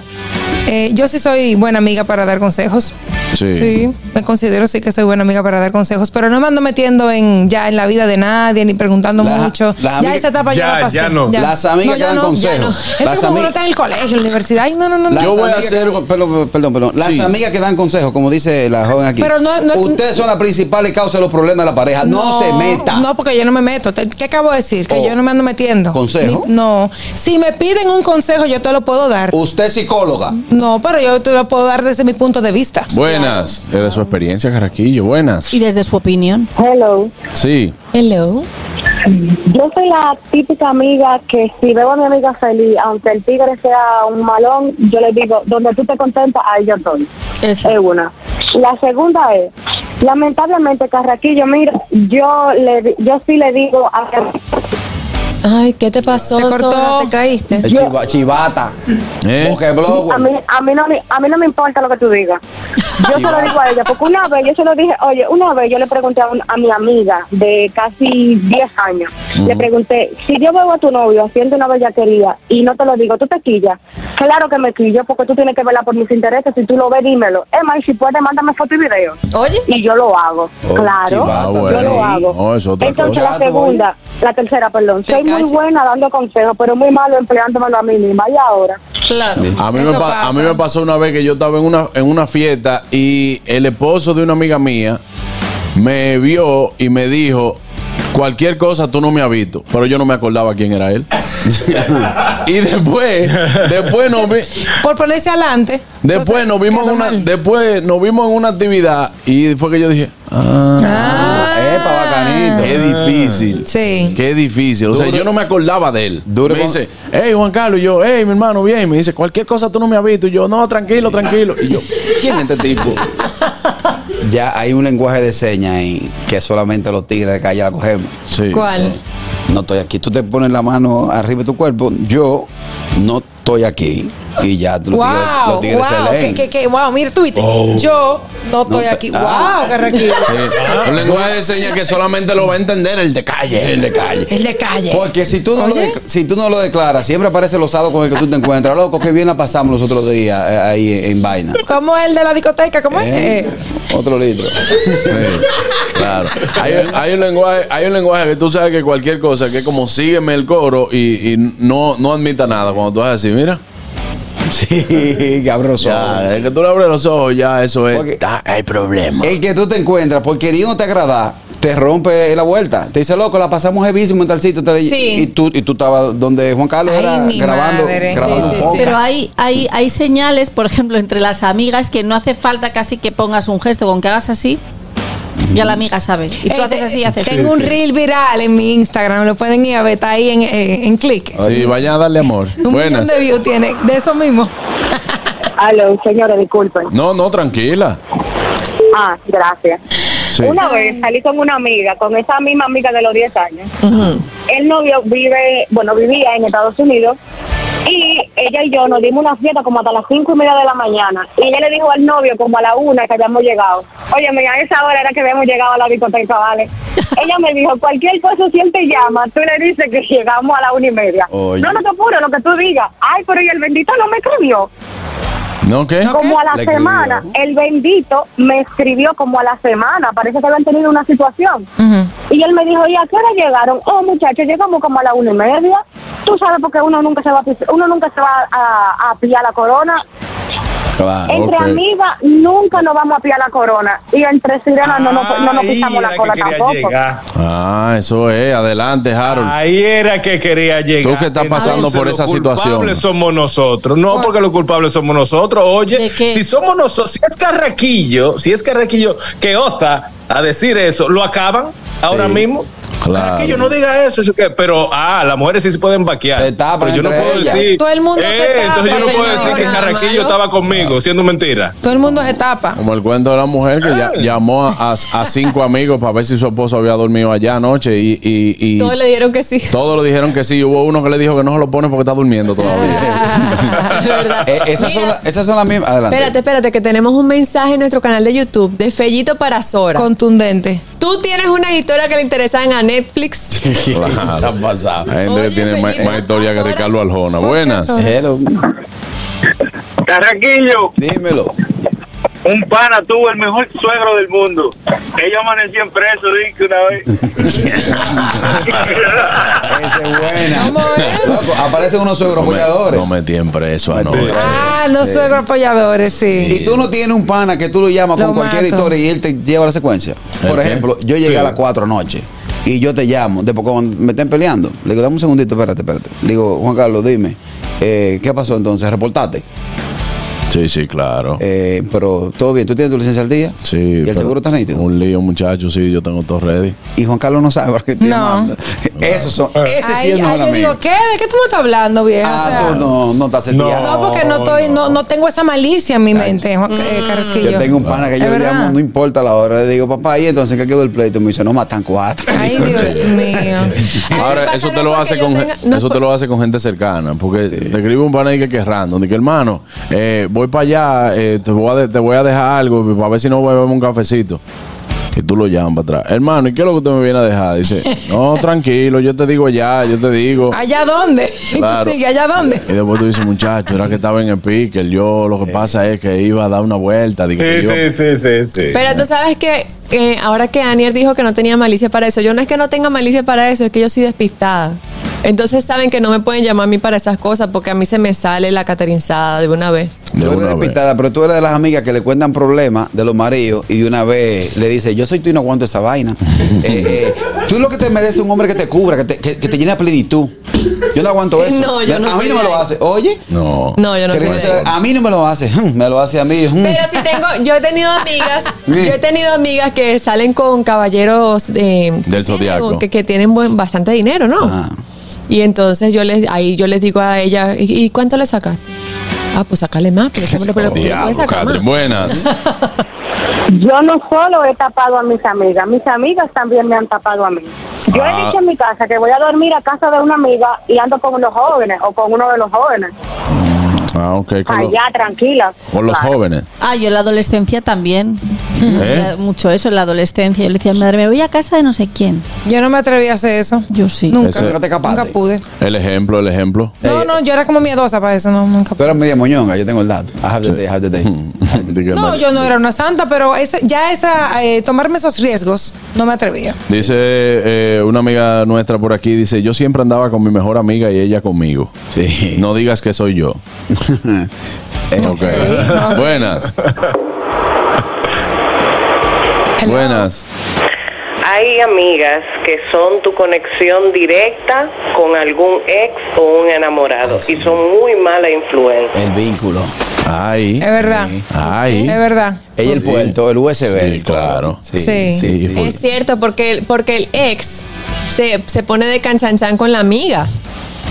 eh, yo sí soy buena amiga para dar consejos. Sí. me considero sí que soy buena amiga para dar consejos, pero no me ando metiendo en ya en la vida de nadie ni preguntando La- mucho. ya esa etapa ya, Ya, la pasé. ya no. Las amigas ya que dan no, ya consejos. no. Eso Las es como uno está en el colegio, en la universidad. Ay, no, no, no. Las Yo voy a hacer- que- perdón, perdón, perdón. Las Sí. amigas que dan consejos, como dice la joven aquí. Pero no- no- Ustedes son las principales causas de los problemas de la pareja. No, se meta. No, porque yo no me meto. ¿Qué acabo de decir? Que Oh. yo no me ando metiendo. ¿Consejo? Ni- no. Si me piden un consejo, yo te lo puedo dar. Usted es psicóloga. No, pero yo te lo puedo dar desde mi punto de vista. Buenas, es de su experiencia, Carraquillo, buenas. Y desde su opinión. Hello. Sí. Hello. Yo soy la típica amiga que si veo a mi amiga feliz, aunque el tigre sea un malón, yo le digo, donde tú te contentas, ahí yo estoy. Esa. Es una. La segunda es, lamentablemente, Carraquillo, mira, yo le, di- yo sí le digo a Ay, ¿qué te pasó? Se cortó. ¿Te caíste? Chiva- chivata. ¿Eh? Porque a mí, a mí no me, a mí no me importa lo que tú digas. Yo se lo digo a ella, porque una vez yo se lo dije, oye, una vez yo le pregunté a, un- a mi amiga de casi 10 años, le pregunté, si yo veo a tu novio haciendo una bellaquería y no te lo digo, ¿tú te quillas? Claro que me quillo, porque tú tienes que verla por mis intereses, si tú lo ves, dímelo. Emma, y si puedes, mándame foto y video. Oye. Y yo lo hago, Oh, claro, chivata, yo bueno. lo hago. No, es otra Entonces cosa. la segunda, la tercera, perdón, Te soy muy buena dando consejos, pero muy malo empleándomelo a mí misma. Y ahora, Claro. A mí, me a mí me pasó una vez que yo estaba en una, en una fiesta y el esposo de una amiga mía me vio y me dijo, cualquier cosa tú no me has visto, pero yo no me acordaba quién era él. y después, después nos vi, Por ponerse adelante. después entonces, nos vimos en una, mal. después nos vimos en una actividad y fue que yo dije, ah, Ah, qué difícil. Sí. Qué difícil. O sea, Duro- yo no me acordaba de él. Duro me con- dice, hey Juan Carlos, y yo, hey mi hermano, bien. Me dice, cualquier cosa tú no me has visto. Y yo, no, tranquilo, tranquilo. Y yo, ¿quién es este tipo? Ya hay un lenguaje de señas ahí que solamente los tigres de calle la cogemos. Sí. ¿Cuál? No estoy aquí. Tú te pones la mano arriba de tu cuerpo. Yo no estoy aquí. Y ya los tigres, Wow, los tigres wow, se que, leen. que, que, wow, mira, tú viste, yo no estoy aquí. ah. Wow, Carraquillo. Sí. Un lenguaje de señas que solamente lo va a entender el de calle. El de calle. El de calle. Porque si tú, no lo Oye. de- si tú no lo declaras, siempre aparece el osado con el que tú te encuentras. Loco, que bien la pasamos los otros días eh, ahí en, en vaina. ¿Cómo es el de la discoteca? ¿Cómo es? Eh, Eh, Otro litro. Claro. Hay, hay un lenguaje, hay un lenguaje que tú sabes que cualquier cosa, que es como sígueme el coro y, y no, no admita nada. Cuando tú vas a decir, mira, Sí, cabrón. ya, es que tú le abres los ojos, ya eso es. Porque- está- problema. El que tú te encuentras por queriendo te agradar, te rompe la vuelta. Te dice, loco, la pasamos heavísimo en tal sitio. tal- y- Sí. Y, tú, y tú estabas donde Juan Carlos Ay, era grabando, madre. grabando Sí, un sí. Pero hay, hay, hay señales, por ejemplo, entre las amigas que no hace falta casi que pongas un gesto con que hagas así. Ya la amiga sabe. Y tú Eh, haces así, haces Tengo un reel viral en mi Instagram, lo pueden ir a ver, está ahí en, eh, en clic. Sí, vayan a darle amor. Un millón Buenas. de views tiene, de eso mismo. Aló, señora, disculpen. No, no, tranquila. Ah, gracias. Sí. Una vez salí con una amiga, con esa misma amiga de los 10 años. El novio vive, bueno, vivía en Estados Unidos y ella y yo nos dimos una fiesta como hasta las cinco y media de la mañana. Y ella le dijo al novio como a la una que habíamos llegado. Oye, mira, a esa hora era que habíamos llegado a la discoteca, ¿vale? ella me dijo, cualquier cosa, si él te llama, tú le dices que llegamos a la una y media. Oye. No, no te apures, lo que tú digas. Ay, pero y el bendito no me escribió. Como a la semana, el bendito me escribió como a la semana, parece que habían tenido una situación. Y él me dijo, ¿y a qué hora llegaron? Oh, muchachos, llegamos como a la una y media. Tú sabes porque uno nunca se va a, uno nunca se va a, a pillar la corona. Claro. Entre ok. amigas nunca nos vamos a pillar la corona. Y entre sirenas no, nos- no nos pisamos la era cola que quería tampoco. llegar. Ah, eso es. Adelante, Harold. Ahí era que quería llegar. Tú que estás pasando por esa los situación. culpables somos nosotros. No, porque los culpables somos nosotros. Oye, si somos nosotros, si es Carraquillo, si es Carraquillo que osa a decir eso, lo acaban ahora Sí. mismo. Claro. Carraquillo, no diga eso, eso que- pero ah, las mujeres sí se pueden vaquear. Se tapan pero yo no puedo ellas. decir. Todo el mundo se eh, tapa, entonces yo no puedo decir que. Carraquillo estaba conmigo, siendo mentira. Todo el mundo se tapa. Como el cuento de la mujer que ya- llamó a, a- a cinco amigos para ver si su esposo había dormido allá anoche y, y, y Todos le dieron que sí. todos le dijeron que sí. Hubo uno que le dijo que no se lo pone porque está durmiendo todavía. Eh, esas, son la- esas son las mismas. Adelante. Espérate, espérate, que tenemos un mensaje en nuestro canal de YouTube de Fellito para Sora. Contundente. Tú tienes una historia que le interesan a Netflix. Claro. pasado. Hay gente que tiene más, más historia que Ricardo Arjona. Buenas. Hello. Carraquillo, Dímelo. Un pana tuvo el mejor suegro del mundo. Ellos amanecían presos, dije una vez. Esa es buena. Loco, aparecen unos suegros No me, apoyadores. no metí en preso anoche. Ah, los suegros apoyadores, sí. Y tú no tienes un pana que tú lo llamas Lo con cualquier mato. historia y él te lleva la secuencia. Por qué? ejemplo, yo llegué Sí. a las 4 anoche y yo te llamo, después cuando me estén peleando, le digo, dame un segundito, espérate, espérate. Le digo, Juan Carlos, dime, eh, ¿qué pasó entonces? ¿Reportaste? Sí, sí, claro. Eh, pero todo bien, ¿tú tienes tu licencia al día? Sí. ¿Y el seguro está nítido? Un lío, muchacho. Sí, yo tengo todo ready. Y Juan Carlos no sabe por qué te No. Esos son, este sí Ay, es mejor ay, yo amigo. digo, ¿qué? ¿De qué tú me estás hablando, vieja? O Ah, sea, tú no, no estás seteado. no, porque no estoy, no, no tengo esa malicia en mi mente, Juan eh, Carrasquillo. Yo tengo un pana que yo le verdad. llamo, no importa la hora, le digo, papá, y entonces ¿qué quedó el pleito? Me dice, no matan cuatro. Ay, Dios mío. Ahora, eso te lo hace con eso es te lo hace con gente cercana, porque te escribe un pana y que es random, que hermano, eh, voy para allá, eh, te voy a de- te voy a dejar algo para ver si no bebemos un cafecito. Y tú lo llamas para atrás. Hermano, ¿y qué es lo que usted me viene a dejar? Dice, no, tranquilo, yo te digo allá, yo te digo. ¿Allá dónde? Y Claro. tú sigues, ¿allá dónde? Y después tú dices, muchacho, era que estaba en el pique. Yo lo que pasa es que iba a dar una vuelta. Sí, yo- sí, sí, sí, sí. Pero tú sabes que eh, ahora que Anier dijo que no tenía malicia para eso, yo no es que no tenga malicia para eso, es que yo soy despistada. Entonces saben que no me pueden llamar a mí para esas cosas porque a mí se me sale la caterinzada de una vez. De una vez. pero tú eres de las amigas que le cuentan problemas de los maridos y de una vez le dice, yo soy tú y no aguanto esa vaina. Eh, eh, tú lo que te mereces es un hombre que te cubra, que te, que, que te llene de plenitud. Yo no aguanto eso. No, yo no a mí no me lo hace. Oye, No. No, yo no ahí. a mí no me lo hace. "Hmm, Me lo hace a mí. hmm". Pero si tengo, yo he tenido amigas, yo he tenido amigas que salen con caballeros eh, Del zodiaco. que, que tienen buen, bastante dinero, ¿no? Ah. Y entonces yo les, ahí yo les digo a ella, ¿y, cuánto le sacaste? Ah, pues sacarle más, pero ¿cómo le- pero ¿cómo le Diablo, sacar más? buenas. Yo no solo he tapado a mis amigas, mis amigas también me han tapado a mí. Yo Ah. he dicho en mi casa que voy a dormir a casa de una amiga y ando con los jóvenes o con uno de los jóvenes. Ah, ok. Con, los- Allá, tranquila. con los Claro. jóvenes. Ah, yo en la adolescencia también. ¿Eh? Mucho eso en la adolescencia. Yo le decía a mi madre, me voy a casa de no sé quién. Yo no me atreví a hacer eso. Yo sí. Nunca. Ese- Nunca te. Nunca pude. El ejemplo, el ejemplo. No, no, yo era como miedosa para eso, no, nunca Tú eres media moñonga, yo tengo el dato. I have the day, I have the day. Di que No, yo no era una santa, pero esa, ya esa, eh, tomarme esos riesgos, no me atrevía. Dice eh, una amiga nuestra por aquí, dice, yo siempre andaba con mi mejor amiga y ella conmigo. Sí. No digas que soy yo. Ok. Buenas. Hello. Buenas. Hay amigas que son tu conexión directa con algún ex o un enamorado y son muy mala influencia. El vínculo. Ay. Es verdad. Ay. Es verdad. Ella el puerto, el USB. Sí, claro. Sí. Es cierto, porque el, porque el ex se, se pone de canchanchan con la amiga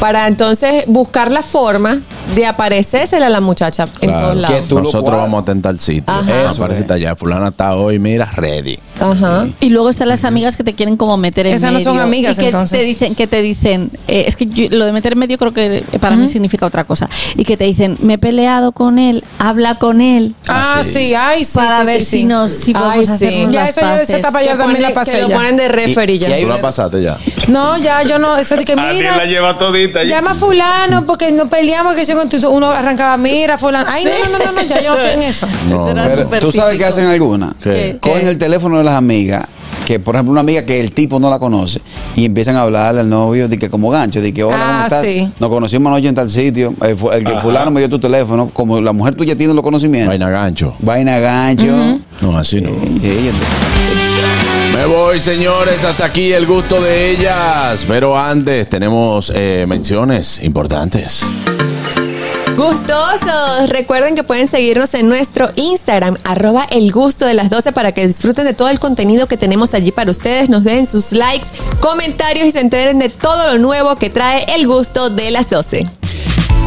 para entonces buscar la forma de aparecérsela a la muchacha en todos lados. Nosotros vamos a tentar sitio. Ajá. Eso Aparece allá. Fulana está hoy, mira, ready. Ajá. Y luego están las amigas que te quieren como meter en Esas no medio. son amigas, y que entonces. Te dicen, que te dicen, eh, es que yo- lo de meter en medio creo que para mí significa otra cosa. Y que te dicen, me he peleado con él, habla con él. Ah, sí, ay, sí. Para sí, ver sí, si sí. nos si Ay, podemos sí. hacernos Ya las eso ya de esa etapa yo también la pasé que lo ya. ponen de referee ya. Tú la pasaste ya. No, ya yo no, eso de que mira, la lleva todita. llama a fulano porque no peleamos que yo tu- uno arrancaba, mira fulano. Ay, no, no, no, no, no, ya yo no estoy en eso. No, Pero, ¿Tú sabes qué hacen algunas? ¿Qué? Cogen el teléfono de las amigas, que por ejemplo una amiga que el tipo no la conoce, y empiezan a hablarle al novio de que como gancho, de que hola, ¿cómo Ah, estás? sí. Nos conocimos anoche en tal sitio, eh, el que fulano me dio tu teléfono, como la mujer tuya tiene los conocimientos. Vaina gancho. Vaina gancho. No, así no. Eh, ella- Me voy, señores. Hasta aquí el gusto de ellas. Pero antes tenemos eh, menciones importantes. Gustosos. Recuerden que pueden seguirnos en nuestro Instagram, arroba el gusto de las 12 para que disfruten de todo el contenido que tenemos allí para ustedes. Nos dejen sus likes, comentarios y se enteren de todo lo nuevo que trae el gusto de las 12.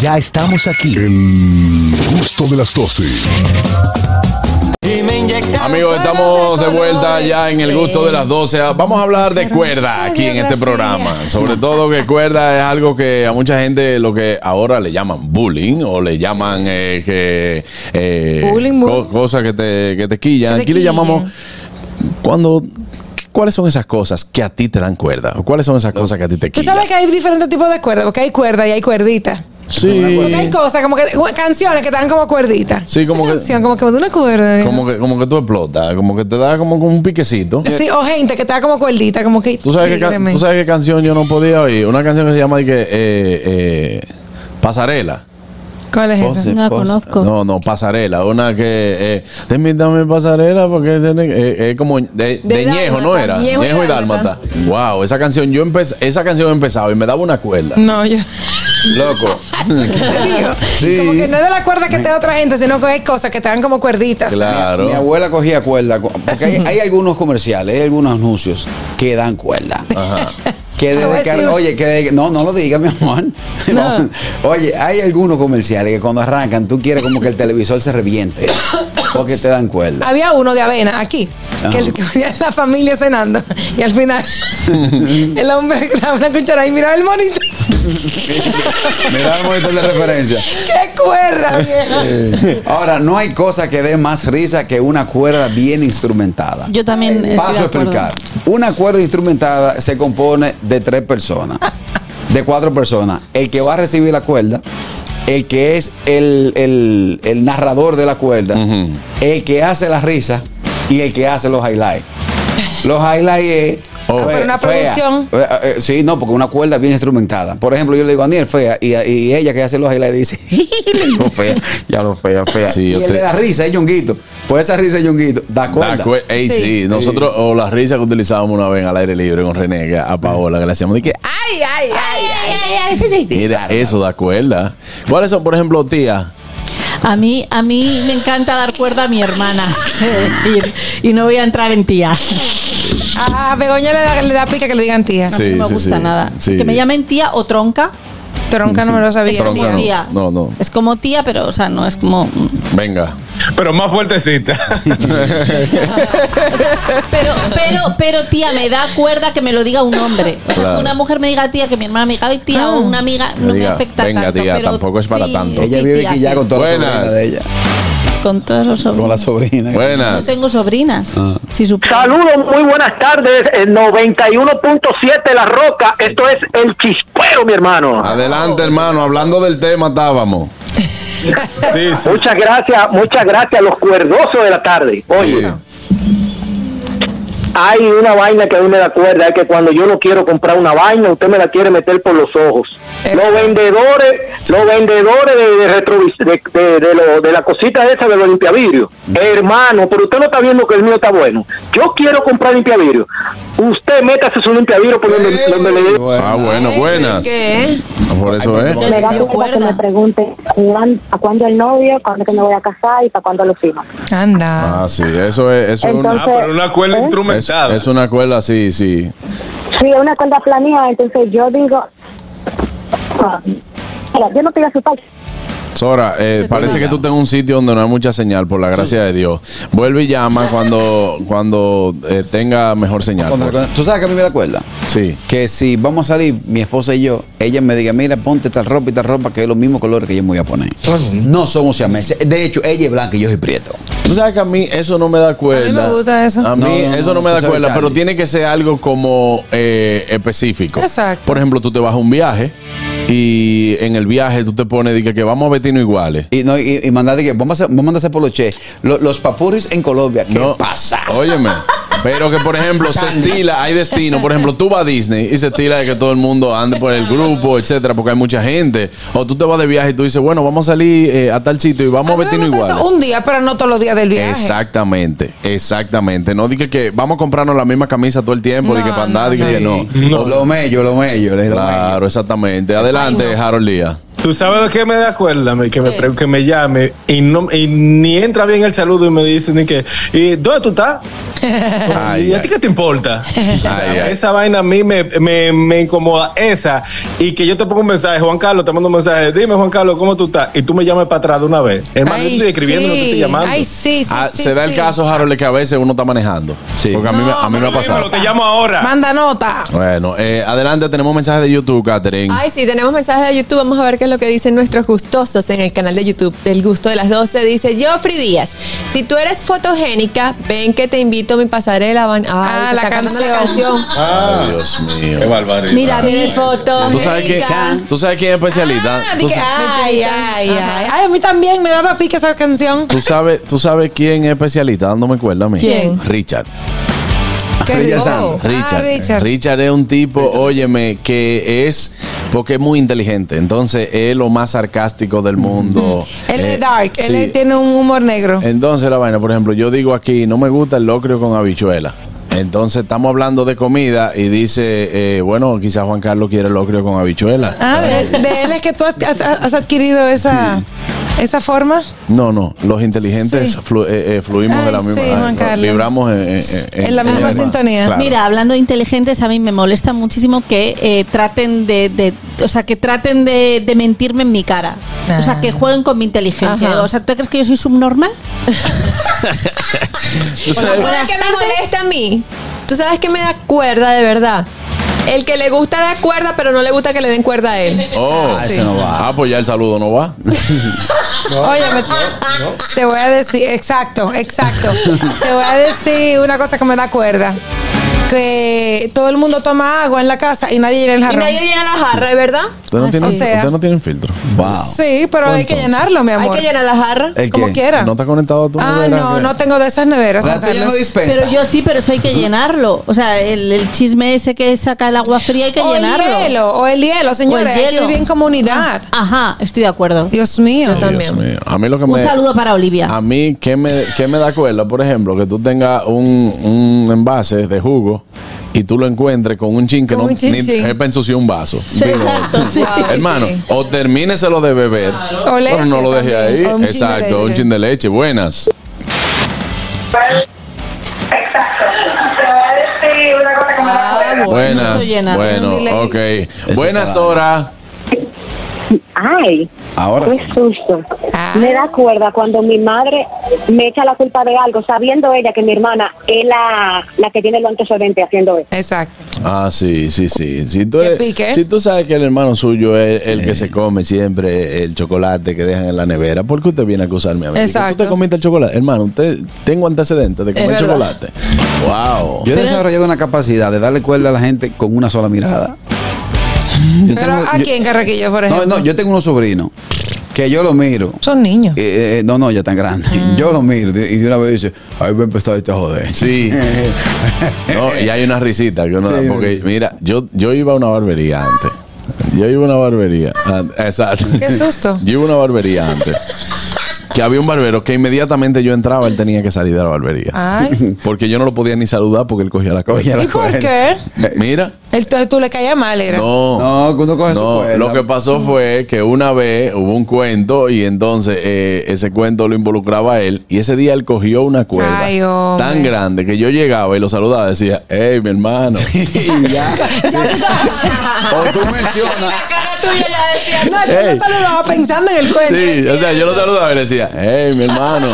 Ya estamos aquí. El gusto de las 12. Amigos, estamos de vuelta ya en el gusto de las 12. Vamos a hablar de cuerda aquí en este programa. Sobre todo que cuerda es algo que a mucha gente lo que ahora le llaman bullying o le llaman eh, que eh, Bullying, bullying. co- cosas que te, que te quillan. Aquí le llamamos cuando ¿Cuáles son esas cosas que a ti te dan cuerda? ¿O ¿Cuáles son esas cosas que a ti te Tú quillan? sabes que hay diferentes tipos de cuerdas, porque hay cuerda y hay cuerdita. Sí. Porque hay cosas como que canciones que te dan como cuerdita. Sí, como Esa que- canción, como que me da una cuerda. Como que, como que tú explotas, como que te da como un piquecito. Sí, o gente que te da como cuerdita, como que. ¿Tú sabes, qué, ca- tígreme. ¿Tú sabes qué canción yo no podía oír? Una canción que se llama de que, eh, eh, Pasarela. ¿Cuál es esa? Pose, No la conozco. No, no, Pasarela. Una que. Eh, invítame pasarela porque eh, es como de, de Ñejo, ¿no era? Ñejo y. Dálmata. Wow, esa canción, yo empecé, esa canción empezaba y me daba una cuerda. No, yo. Loco. Te digo, Sí. Como que no es de la cuerda que te da otra gente, sino que hay cosas que te dan como cuerditas. Claro. Mi abuela cogía cuerda, porque hay, hay algunos comerciales, hay algunos anuncios que dan cuerda. Que desde que, oye, que no, no lo diga, mi amor. No. Oye, hay algunos comerciales que cuando arrancan tú quieres como que el televisor se reviente. Porque te dan cuerda. Había uno de avena aquí, Ajá. que el que la familia cenando. Y al final, el hombre daba una cuchara y miraba el monito. Mira el monitor de referencia. ¡Qué cuerda, vieja! Ahora, no hay cosa que dé más risa que una cuerda bien instrumentada. Yo también estoy Paso a explicar. Una cuerda instrumentada se compone de tres personas, de cuatro personas. El que va a recibir la cuerda, el que es el, el- el narrador de la cuerda, el que hace la risa y el que hace los highlights. Los highlights es. Oh. Ah, pero una producción. Eh, sí, no, porque una cuerda bien instrumentada. Por ejemplo, yo le digo a Aniel, fea, y, y ella que hace los highlights dice, le digo, fea, ya lo fea, fea. Sí, y te- de la risa es Yonguito. Pues esa risa es Yonguito, da cuerda. Da Ey, sí. nosotros, o la risa que utilizábamos una vez al aire libre con René, que a Paola, que le hacíamos de que, Ay, ay, ay, ay, ay, ay. mira, eso da cuerda. ¿Cuáles son, por ejemplo, tía? A mí, a mí me encanta dar cuerda a mi hermana. y, y no voy a entrar en tía. A Begoña le da, le da pica que le digan tía. A mí no me gusta nada. sí. Que me llamen tía o tronca. Tronca no me lo sabía. Tronca tía, no. tía. No, no. Es como tía, pero, o sea, no es como. Venga. Pero más fuertecita. Pero, pero, pero, tía, me da cuerda que me lo diga un hombre. O sea, Claro. que una mujer me diga tía, que mi hermana me diga "Ay, tía, o una amiga, no me Diga, afecta venga, tanto. tía, pero tampoco es para sí, tanto. Ella sí, vive tía, aquí ya sí. con toda la de ella. Con todos los Con la sobrinos. sobrina. No Buenas. tengo sobrinas. Ah. Si. Saludos, muy buenas tardes. En 91.7 La Roca. Esto es El Chispero, mi hermano. Adelante, hermano. Hablando del tema estábamos. Muchas gracias, muchas gracias a los cuerdosos de la tarde. Oye, hay una vaina que a mí me da cuerda, es que cuando yo no quiero comprar una vaina, usted me la quiere meter por los ojos. Los vendedores, los vendedores de, de, retrovis- de, de- de lo- de la cosita esa de los limpiavidrios. Hermano, pero usted no está viendo que el mío está bueno. Yo quiero comprar limpiavidrio. Usted métase su limpiavidrio por donde, donde le Ah, bueno, buenas. Por eso es. Me da que me pregunten a cuándo el novio, cuándo que me voy a casar y para cuándo los hijos. Anda. Ah, sí, eso es. Eso es una, Entonces, Ah, pero una cuerda ¿eh? instrumentada. Es, es una cuerda, sí, sí. Sí, es una cuenta planeada, entonces yo digo, ah, mira, yo no te voy a asustar. Sora, eh, parece que tú estás en un sitio donde no hay mucha señal, por la gracia de Dios. Vuelve y llama cuando, cuando eh, tenga mejor señal. Cuando- cuando- ¿Tú sabes que a mí me da cuerda? Sí. Que si vamos a salir, mi esposa y yo, ella me diga, mira, ponte tal ropa y tal ropa, que es los mismos colores que yo me voy a poner. No somos siameses. De hecho, ella es blanca y yo soy prieto. Tú sabes que a mí eso no me da cuerda. A mí me gusta eso. A mí No, no, eso no, no, me tú da sabes, cuerda, Charlie. pero tiene que ser algo como eh, específico. Exacto. Por ejemplo, tú te vas a un viaje y en el viaje tú te pones que, que vamos a vestirnos iguales. Y, no, y, y mandar de que vamos a, hacer- vamos a mandar a hacer por los Los, papuris en Colombia, ¿qué No, pasa? Óyeme. Pero que, por ejemplo, se estila, hay destino. Por ejemplo, tú vas a Disney y se estila de que todo el mundo ande por el grupo, etcétera, porque hay mucha gente. O tú te vas de viaje y tú dices, bueno, vamos a salir eh, a tal sitio y vamos a, vestirnos iguales. Eso un día, pero no todos los días del viaje. Exactamente, exactamente. No dije que vamos a comprarnos la misma camisa todo el tiempo, dije que para andar, dije que no. No, lo mello, lo mello. Claro, exactamente. Adelante, Harold Díaz. ¿Tú sabes lo que me da cuerda? Me- Que me, que me llame y, no, y ni entra bien el saludo y me dice ni que, ¿y dónde tú estás? Ay, ¿Y a ti qué te importa? Ay. Esa vaina a mí me, me, me incomoda. Esa. Y que yo te pongo un mensaje, Juan Carlos, te mando un mensaje, dime Juan Carlos, ¿cómo tú estás? Y tú me llamas para atrás de una vez. Hermano, yo estoy escribiendo, no te estoy sí. llamando. Ay, sí, sí, Ah, sí, se da el sí. caso, Harold, que a veces uno está manejando. Porque a mí, me- a mí me ha pasado. Dímelo, te llamo ahora. Manda nota. Bueno, eh, adelante, tenemos mensajes de YouTube, Catherine. Ay, sí, tenemos mensajes de YouTube. Vamos a ver qué lo que dicen nuestros gustosos en el canal de YouTube del gusto de las 12. Dice Joffrey Díaz: Si tú eres fotogénica, ven que te invito a mi pasarela. Van, ay, Ah, la canción. la canción. Ah, Ay, Dios mío. qué barbaridad. Mira, Mi foto. ¿Tú sabes, quién, ¿Tú sabes quién es especialista? Ah, ¿Tú, di que, sa- ay, ay, ay. Ay, a mí también me daba pique esa canción. tú sabes, ¿Tú sabes quién es especialista? Dándome cuerda a mí. ¿Quién? Richard. Richard. Ah, Richard. Richard. Richard es un tipo, óyeme, que es porque es muy inteligente. Entonces es lo más sarcástico del mundo. Él Eh, es dark, sí. él tiene un humor negro. Entonces la vaina, por ejemplo, yo digo aquí, no me gusta el locrio con habichuela. Entonces estamos hablando de comida y dice, eh, bueno, quizás Juan Carlos quiere locrio con habichuela. Ah, de, de él es que tú has, has- has adquirido esa, esa forma. No, no, los inteligentes Sí. flu- eh, eh, fluimos Ay, de la misma sí, Juan Carlos. Vibramos en, en- En la misma sintonía. Claro. Mira, hablando de inteligentes, a mí me molesta muchísimo que eh, traten de, de- o sea, que traten de, de mentirme en mi cara. O sea, que jueguen con mi inteligencia. Ajá. O sea, ¿tú crees que yo soy subnormal? Tú sabes- ¿Sabes qué me molesta a mí? ¿Tú sabes que me da cuerda de verdad? El que le gusta dar cuerda, pero no le gusta que le den cuerda a él. Oh, Ah, ese no va. Ah, pues ya el saludo no va. Oye, me- te voy a decir, exacto, exacto. te voy a decir una cosa que me da cuerda. Que todo el mundo toma agua en la casa y nadie llena el Y jarrón. nadie llena la jarra, ¿es verdad? Ustedes no, tienen, o sea- ustedes no tienen filtro. Wow. Sí, pero hay que llenarlo, mi Hay amor. que llenar la jarra. ¿El Como qué? quiera. ¿No está conectado a tu Ah, nevera? no, ¿Qué? no tengo de esas neveras. Juan Carlos. Pero yo sí, pero eso hay que llenarlo. O sea, el, el chisme ese que saca el agua fría hay que o el llenarlo. hielo, o el hielo, señores. O el Hay que hielo. vivir en comunidad. Ajá, estoy de acuerdo. Dios mío. Dios mío. A mí lo que Un me... saludo para Olivia. A mí, ¿qué me, qué me da cuerda? Por ejemplo, que tú tengas un, un envase de jugo y tú lo encuentres con un chin que Con no chin, ni- chin. ensuciar un vaso. Sí, Digo, exacto, sí. Wow, Hermano, sí. o termíneselo de beber. O leche Pero no lo deje también, ahí. o un chin de Exacto, un chin de leche. Buenas. Ah, bueno. Buenas. llena, Bueno, ok. Buenas horas. Ay, Ahora qué sí. susto. Ah. Me da cuerda cuando mi madre me echa la culpa de algo, sabiendo ella que mi hermana es la, la que tiene los antecedentes haciendo eso. Exacto. Ah, sí, sí, sí. Si tú, ¿Qué eres- pique? si tú sabes que el hermano suyo es el Eh. que se come siempre el chocolate que dejan en la nevera, ¿por qué usted viene a acusarme a mí? Exacto. ¿Tú te comiste el chocolate? Hermano, usted tengo antecedentes de comer chocolate. Wow. Yo he desarrollado una capacidad de darle cuerda a la gente con una sola mirada. Yo Pero tengo- ¿a yo- quién, Carraquillo, por No, ejemplo? no, yo tengo unos sobrinos Que yo lo miro. Son niños. Eh, eh, no, no, ya tan grande. Yo lo miro de- y de una vez dice, ahí va a empezar este a joder. Sí. No, y hay una risita. Que uno- Sí. porque, mira, yo, yo iba a una barbería antes. Yo iba a una barbería. Ah, Exacto. Qué susto. Yo iba a una barbería antes. Que había un barbero que inmediatamente yo entraba, él tenía que salir de la barbería. Ay. Porque yo no lo podía ni saludar porque él cogía la cabeza. ¿Y por qué? Mira. Entonces tú le caías mal, era. No, No, uno coge su no, cuerda. lo que pasó fue que una vez hubo un cuento y entonces eh, ese cuento lo involucraba a él y ese día él cogió una cuerda Ay, tan grande que yo llegaba y lo saludaba y decía, hey, mi hermano. O tú mencionas. La cara tuya ya decía, no, yo lo saludaba pensando en el cuento. Sí, o sea, yo lo saludaba y le decía, hey, mi hermano,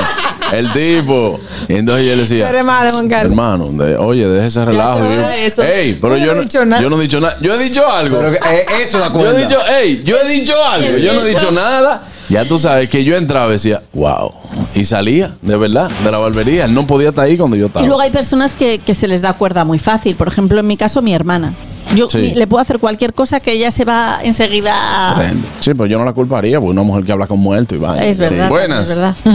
el tipo. Y entonces yo le decía, Pero hermano, Juan Carlos. hermano, de- oye, deja ese relajo. se Y yo, va de eso. Ey, pero Yo yo, no he no, dicho nada. yo no he dicho nada. Yo he dicho algo. Pero que, eh, eso da Yo cuenta. he dicho, hey, yo he dicho algo. Yo no he dicho nada. Ya tú sabes que yo entraba y decía, wow. Y salía, de verdad, de la barbería. Él no podía estar ahí cuando yo estaba. Y luego hay personas que, que se les da cuerda muy fácil. Por ejemplo, en mi caso, mi hermana. Yo Sí. le puedo hacer cualquier cosa que ella se va enseguida. a- Sí, pero yo no la culparía, porque una mujer que habla con muerto y va. Es verdad. Buenas. Es verdad.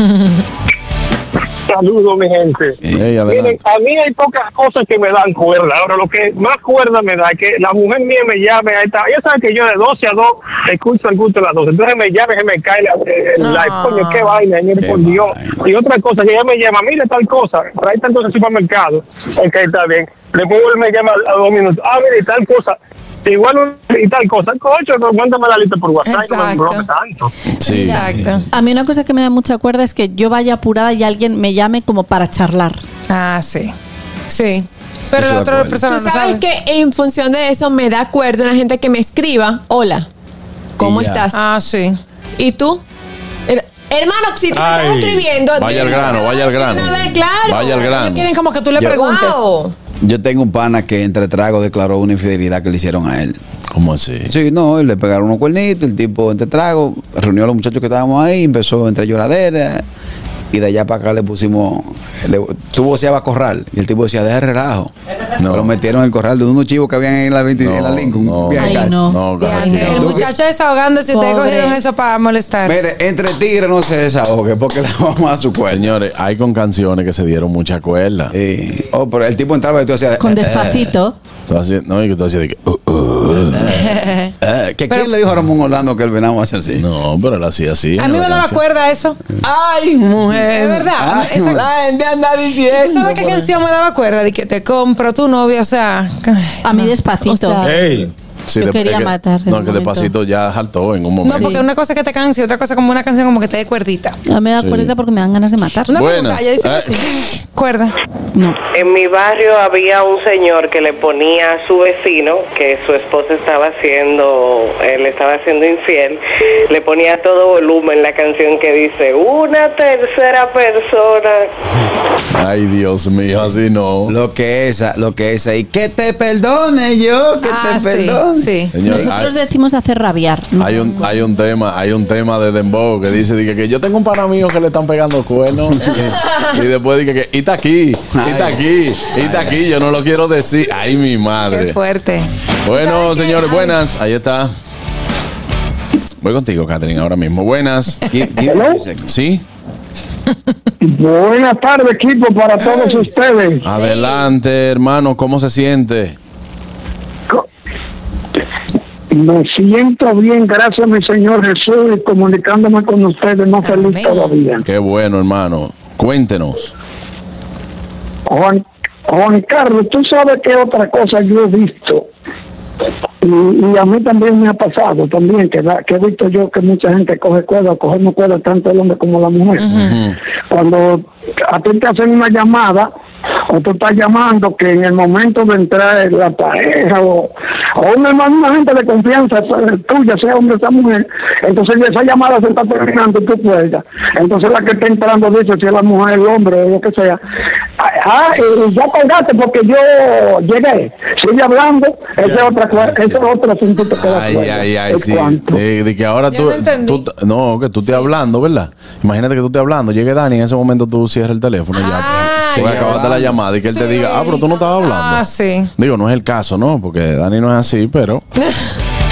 Saludos, mi gente. Miren, a mí hay pocas cosas que me dan cuerda. Ahora, lo que más cuerda me da es que la mujer mía me llame a esta. Ella sabe que yo de 12 a 2 escucho el gusto de las 12. Entonces me llama y se me cae la, el live. Coño, qué vaina, mire, por Dios. Y otra cosa, que ella me llama, mire tal cosa, trae tal cosa al supermercado. Ok, está bien. Después me llama a dos minutos. Ah, mire, tal cosa. Igual y tal cosa. Cocho, no, mándame la lista por WhatsApp. No me Exacto. tanto. Sí. A mí una cosa que me da mucha cuerda es que yo vaya apurada y alguien me llame como para charlar. Ah, sí. Sí. Pero Eso la otra persona Tú no sabes sabe. que en función de eso me da acuerdo una gente que me escriba, hola, ¿cómo estás? Ah, sí. ¿Y tú? Her- Hermano, si tú me estás Ay, escribiendo... vaya al grano, vaya al grano. Una vez, claro. Vaya al grano. Quieren como que tú le preguntes. Wow. Yo tengo un pana que entre tragos declaró una infidelidad que le hicieron a él. ¿Cómo así? Sí, no, le pegaron unos cuernitos, el tipo entre tragos, reunió a los muchachos que estábamos ahí, empezó entre lloradera y de allá para acá le pusimos, le, tú voceabas corral y el tipo decía, deja el relajo. Lo metieron en el corral de unos chivos que habían en la, 20 en la Lincoln. bien Ay, no. El muchacho desahogándose, ustedes cogieron eso para molestar. Mire, entre tigres no se desahogue porque le vamos a su cuerda. Señores, hay con canciones que se dieron mucha cuerda. Sí. Oh, pero el tipo entraba y tú hacías. Con despacito. Tú hacías- no, y que tú hacías de que. uh, uh. Eh, ¿que ¿Quién le dijo a Ramón Orlando que el venado hace así? No, pero él hacía así. A mí me daba cuerda eso. Ay, mujer. Es verdad. Ay, Esa- la gente anda diciendo. ¿Tú sabes qué canción me daba cuerda? De que te compro tu novia, o sea. A mí despacito. Sí, Yo de- quería es que- matar No, que despacito ya saltó en un No, momento. porque una cosa es que te canse y otra cosa como una canción como que te dé cuerdita. A mí me da Sí. cuerda porque me dan ganas de matar. Una pregunta, ella dice que sí. Cuerda. En mi barrio había un señor que le ponía a su vecino, que su esposa estaba haciendo, él estaba siendo infiel, le ponía a todo volumen la canción que dice, una tercera persona. Ay, Dios mío, así no. Lo que esa, lo que esa. Y que te perdone yo, que Ah, te sí, perdone. Sí. Señores, Nosotros hay, decimos hacer rabiar. ¿no? hay un, hay un tema, hay un tema de Dembow que dice que yo tengo un pana mío que le están pegando cuernos. y, y después dije que, y está aquí, y está aquí, y está aquí, yo no lo quiero decir. Ay, mi Qué madre. fuerte. Bueno, señores, buenas. Ahí está. Voy contigo, Catherine, ahora mismo. Buenas. ¿Sí? Buenas tardes, equipo, para todos ustedes. Adelante, hermano, ¿cómo se siente? Me siento bien, gracias a mi Señor Jesús, y comunicándome con ustedes más feliz todavía. Qué bueno, hermano. Cuéntenos. Juan, Juan Carlos, tú sabes que otra cosa yo he visto, y, y a mí también me ha pasado, también, que, que he visto yo que mucha gente coge cuerda, cogemos cuerda tanto el hombre como la mujer. Cuando a ti te hacen una llamada, o tú estás llamando que en el momento de entrar la pareja o, o una, una gente de confianza tuya, sea hombre o sea mujer, entonces esa llamada se está terminando y tú cuelgas. Entonces la que está entrando dice si es la mujer, el hombre o lo que sea. Ah, ah, eh, ya colgaste porque yo llegué. Sigue hablando, ese es otra cosa, ese es otro asunto que da Ay, ay, ay, sí. De, de que ahora tú, no tú- No, que tú estés hablando, ¿verdad? Imagínate que tú estés hablando, llegue Dani, en ese momento tú cierras el teléfono y ya. Ah, ya. acabaste la llamada y que él te diga, ah, pero tú no estabas hablando. Ah, sí. Digo, no es el caso, ¿no? Porque Dani no es así, pero.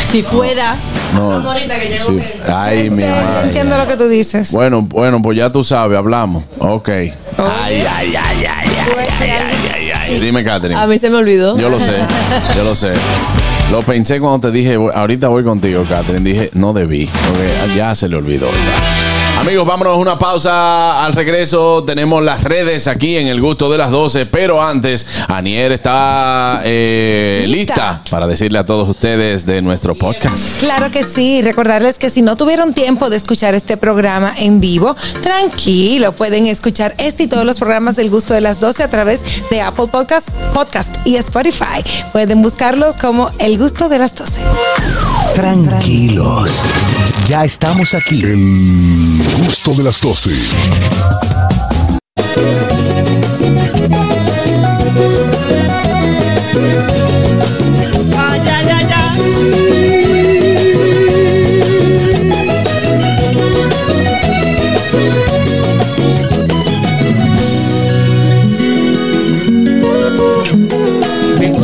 Si fuera. No. sí. Ay, mi Yo madre. entiendo lo que tú dices. Bueno, bueno, pues ya tú sabes, hablamos. Ok. Ay, ay, ay, ay, ay, ay, ay, ay. Dime, Catherine. A mí se me olvidó. Yo lo sé, yo lo sé. Lo pensé cuando te dije, "Voy- ahorita voy contigo, Catherine. Dije, no debí, porque ya se le olvidó. Amigos, vámonos a una pausa. Al regreso tenemos las redes aquí en el gusto de las 12. Pero antes, Anier está eh, Lista. lista para decirle a todos ustedes de nuestro podcast. Claro que sí, recordarles que si no tuvieron tiempo de escuchar este programa en vivo, tranquilo, pueden escuchar este y todos los programas del gusto de las 12 a través de Apple Podcast, Podcast y Spotify. Pueden buscarlos como El gusto de las 12. Tranquilos. Ya estamos aquí. El gusto de las 12. Ay, ay, ay, ay.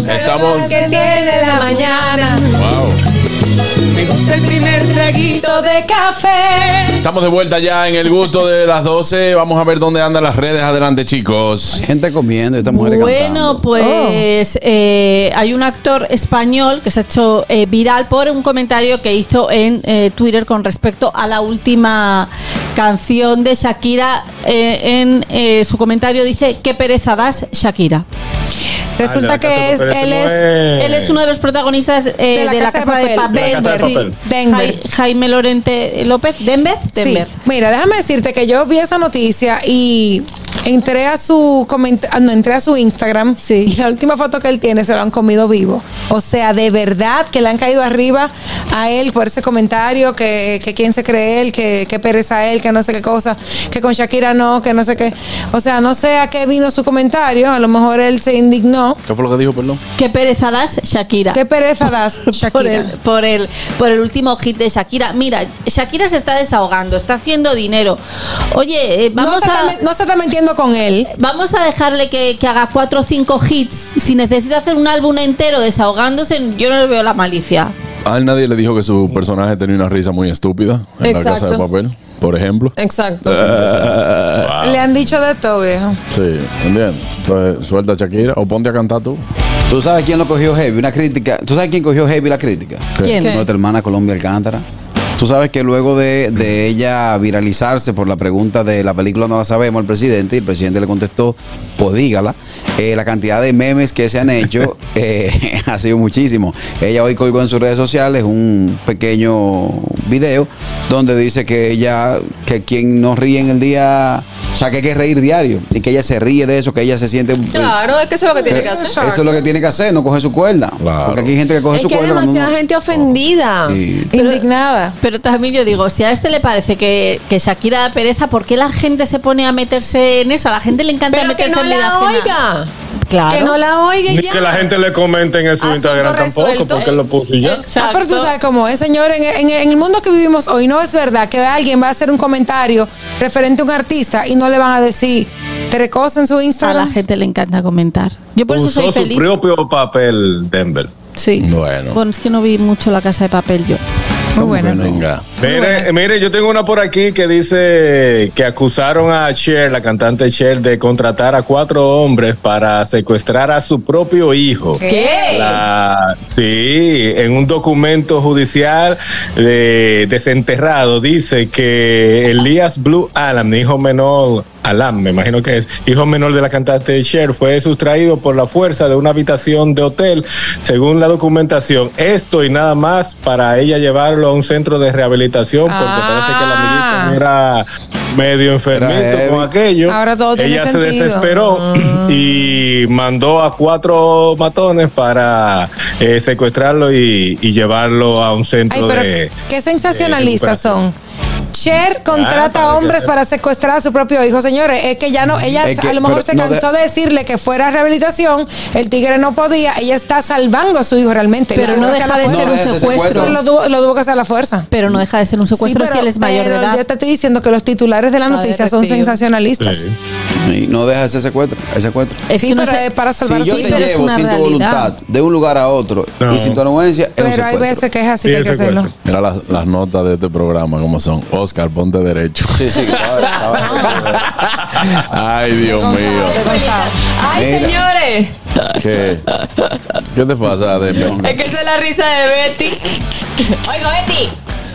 Estamos. Que tiene la mañana. Wow. El primer traguito de café. Estamos de vuelta ya en el gusto de las 12. Vamos a ver dónde andan las redes. Adelante, chicos. Gente comiendo, esta mujer Bueno, pues eh, hay un actor español que se ha hecho eh, viral por un comentario que hizo en eh, Twitter con respecto a la última canción de Shakira. Eh, en eh, su comentario dice, ¿qué pereza das, Shakira? Resulta Ah, que es, él es, Él es uno de los protagonistas eh, de, la Casa, de Papel, De la Casa de sí. Papel. Denver. Jai- Jaime Lorente López, Denver, Denver. Sí, mira, déjame decirte que yo vi esa noticia y entré a su ah, no, entré a su Instagram y la última foto que él tiene se lo han comido vivo. O sea, de verdad que le han caído arriba a él por ese comentario, que, que quién se cree él, que, que pereza él, que no sé qué cosa, que con Shakira no, que no sé qué. O sea, no sé a qué vino su comentario, a lo mejor él se indignó. ¿Qué fue lo que dijo, perdón? ¿Qué pereza das, Shakira? ¿Qué pereza das, Shakira? Por el, por, el, por el último hit de Shakira. Mira, Shakira se está desahogando, está haciendo dinero. Oye, eh, vamos no, se a... está, no se está con él. Vamos a dejarle que, que haga cuatro o cinco hits. Si necesita hacer un álbum entero desahogándose, yo no le veo la malicia. A él nadie le dijo que su personaje tenía una risa muy estúpida en la casa de papel, por ejemplo. Exacto. Le han dicho de todo, viejo. Sí, ¿entiendes? Entonces, suelta a Shakira o ponte a cantar tú. ¿Tú sabes quién lo cogió heavy? Una crítica. ¿Tú sabes quién cogió heavy la crítica? ¿Quién? ¿Qué? Nuestra hermana Colombia Alcántara. Tú sabes que luego de, de ella viralizarse por la pregunta de la película No la sabemos al presidente, y el presidente le contestó, pues dígala, eh, la cantidad de memes que se han hecho eh, ha sido muchísimo. Ella hoy colgó en sus redes sociales un pequeño video donde dice que ella, que quien no ríe en el día, o sea, que hay que reír diario y que ella se ríe de eso, que ella se siente... Claro, es que eso es lo que tiene que hacer. Eso es lo que tiene que hacer, no coge su cuerda. Porque aquí hay gente que coge Es su que hay cuerda. cuando demasiada uno- gente ofendida. Sí. Indignada. Pero también yo digo, si a este le parece que, que Shakira da pereza, ¿por qué la gente se pone a meterse en eso? A la gente le encanta Pero que no en vida la ajena. oiga. Claro. Que no la oiga y Ni ya. que la gente le comente en su Asunto Instagram tampoco, porque lo puso y ya. Ah, pero tú sabes cómo es, señor. En, en- en el mundo que vivimos hoy, no es verdad que alguien va a hacer un comentario referente a un artista y no le van a decir tres cosas en su A la Instagram. gente le encanta comentar. Yo por eso Usó soy su feliz. propio papel, Denver. Sí. Bueno. Bueno, es que no vi mucho la casa de papel yo. Muy buena. Venga. Mire, mire, yo tengo una por aquí que dice que acusaron a Cher, la cantante Cher, de contratar a cuatro hombres para secuestrar a su propio hijo. ¿Qué? La- sí, en un documento judicial de desenterrado dice que Elías Blue Alam, hijo menor, Alam, me imagino que es hijo menor de la cantante Cher, fue sustraído por la fuerza de una habitación de hotel, según la documentación. Esto y nada más para ella llevarlo a un centro de rehabilitación, porque parece que la amiguita era medio enfermito con aquello. Ahora todo tiene ella se desesperó y mandó a cuatro matones para eh, secuestrarlo y, y llevarlo a un Ay, centro pero de... qué sensacionalistas son. Cher contrata Ah, a hombres que- para secuestrar a su propio hijo. Señores, es que ya no, ella Es que- a lo mejor pero se no cansó de- de decirle que fuera a rehabilitación, el tigre no podía, ella está salvando a su hijo realmente. Pero Lo no tuvo que deja de la ser fuerza. un secuestro. Pero Lo tuvo, lo tuvo que hacer a la fuerza. Pero no deja de ser un secuestro Sí, si él es mayor de pero edad. Yo te estoy diciendo que los titulares de la noticia son sensacionalistas. Y no deja ese secuestro, ese secuestro. Es Sí, que no pero sé- es para salvar Si a yo su te hijo. pero es llevo sin tu voluntad de un lugar a otro No. y sin tu anuencia, es un Pero hay veces que es así Sí, que hay que hacerlo. Mira las, las notas de este programa, como son. Oscar, ponte derecho. Sí, sí, estaba- estaba- Ay, Dios mío. Ay, Mira. señores. ¿Qué, ¿Qué te pasa, Demi? Es que esa es la risa de Betty. Oiga, Betty.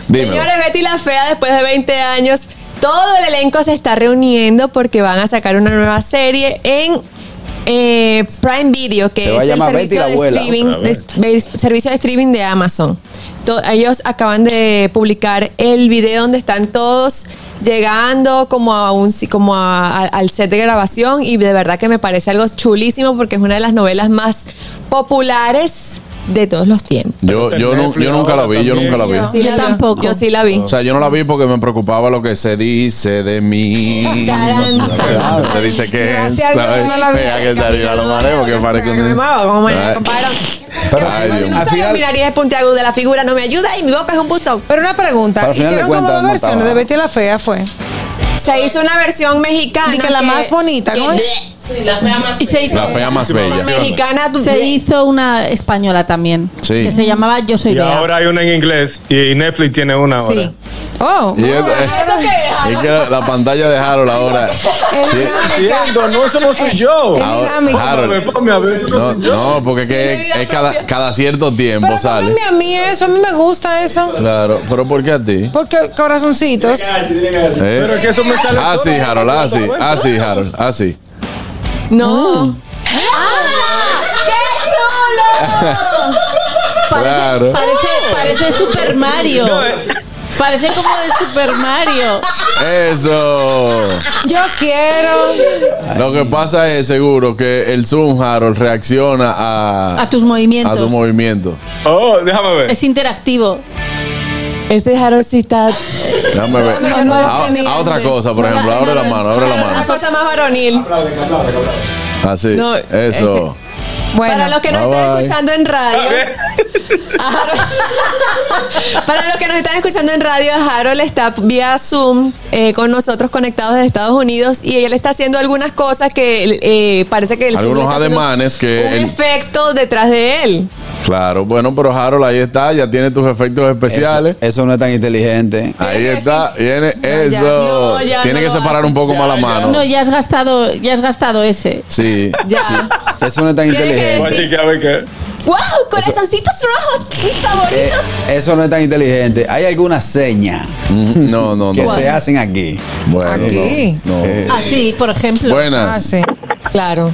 Dime. Señores, Betty la Fea, después de 20 años, todo el elenco se está reuniendo porque van a sacar una nueva serie en eh, Prime Video, que Se es el servicio de, streaming, de- de- servicio de streaming de Amazon. Ellos acaban de publicar el video donde están todos llegando como a un como a- al set de grabación y de verdad que me parece algo chulísimo porque es una de las novelas más populares de todos los tiempos. Yo, yo, nu- yo nunca la vi, yo nunca la vi. Yo, sí Yo la vi. tampoco. Yo sí la vi. O sea, yo no la vi porque me preocupaba lo que se dice de mí. Caramba. Se dice que Gracias, ¿sabes? yo no la vi. Que salir a los mareos porque parece que Me muevo, como me Ay. comparan. Pero Ay, Dios al final- la figura no me ayuda y mi boca es un buzón. Pero una pregunta, Pero al final de hicieron como dos versiones estaba- de Betty la Fea, fue. Se hizo una versión mexicana. Y que la más bonita, ¿cómo es? Y se hizo, La fea más bella. Mexicana. se hizo una española también. Sí. Que se llamaba Yo Soy Y Bea. ahora hay una en inglés y Netflix tiene una ahora. Sí. Oh, Y es, es- es que la pantalla de Harold ahora. Sí. Entiendo, no, eso no soy yo. Ahora. Harold. No No, no, porque es, que es cada, cada cierto tiempo Pero sale. pónganme a mí eso, a mí me gusta eso. Claro, pero ¿por qué a ti? Porque corazoncitos. ¿Eh? Pero es que eso me sale Ah, sí, Harold, ah, sí, ah, Harold, ah. No. ¡Qué chulo! Claro. Parece, parece Super Mario. No, eh. Parece como de Super Mario. Eso. Yo quiero. Lo que pasa es seguro que el Zoom, Harold, reacciona a, A tus a movimientos. tu movimiento. Oh, déjame ver. Es interactivo. Ese Harold sí está. Déjame ver. No, no a, tenía a otra cosa, por No, ejemplo, no, abre la no, mano, abre la Una mano. cosa más varonil. Así. No, Eso. Bueno, Para los que nos Bye, están bye. escuchando en radio. Harold- Para los que nos están escuchando en radio, Harold está vía Zoom eh, con nosotros conectados desde Estados Unidos y él está haciendo algunas cosas que eh, parece que Zoom Algunos ademanes que un el- efecto detrás de él. Claro, bueno, pero Harold ahí está, ya tiene tus efectos especiales. Eso, eso no es tan inteligente. Ahí está, viene eso. no, ya tiene no que separar un poco más la mano. No, ya has gastado, ya has gastado ese. Sí. Ya. Eso no es tan que inteligente. Qué. ¡Wow! Corazoncitos rojos, mis Eh, favoritos. eso no es tan inteligente. Hay algunas señas Mm, No, no, que no. se hacen aquí. Bueno, Aquí. no. no. Eh, Así, por ejemplo. Ah, Buenas. sí. Claro.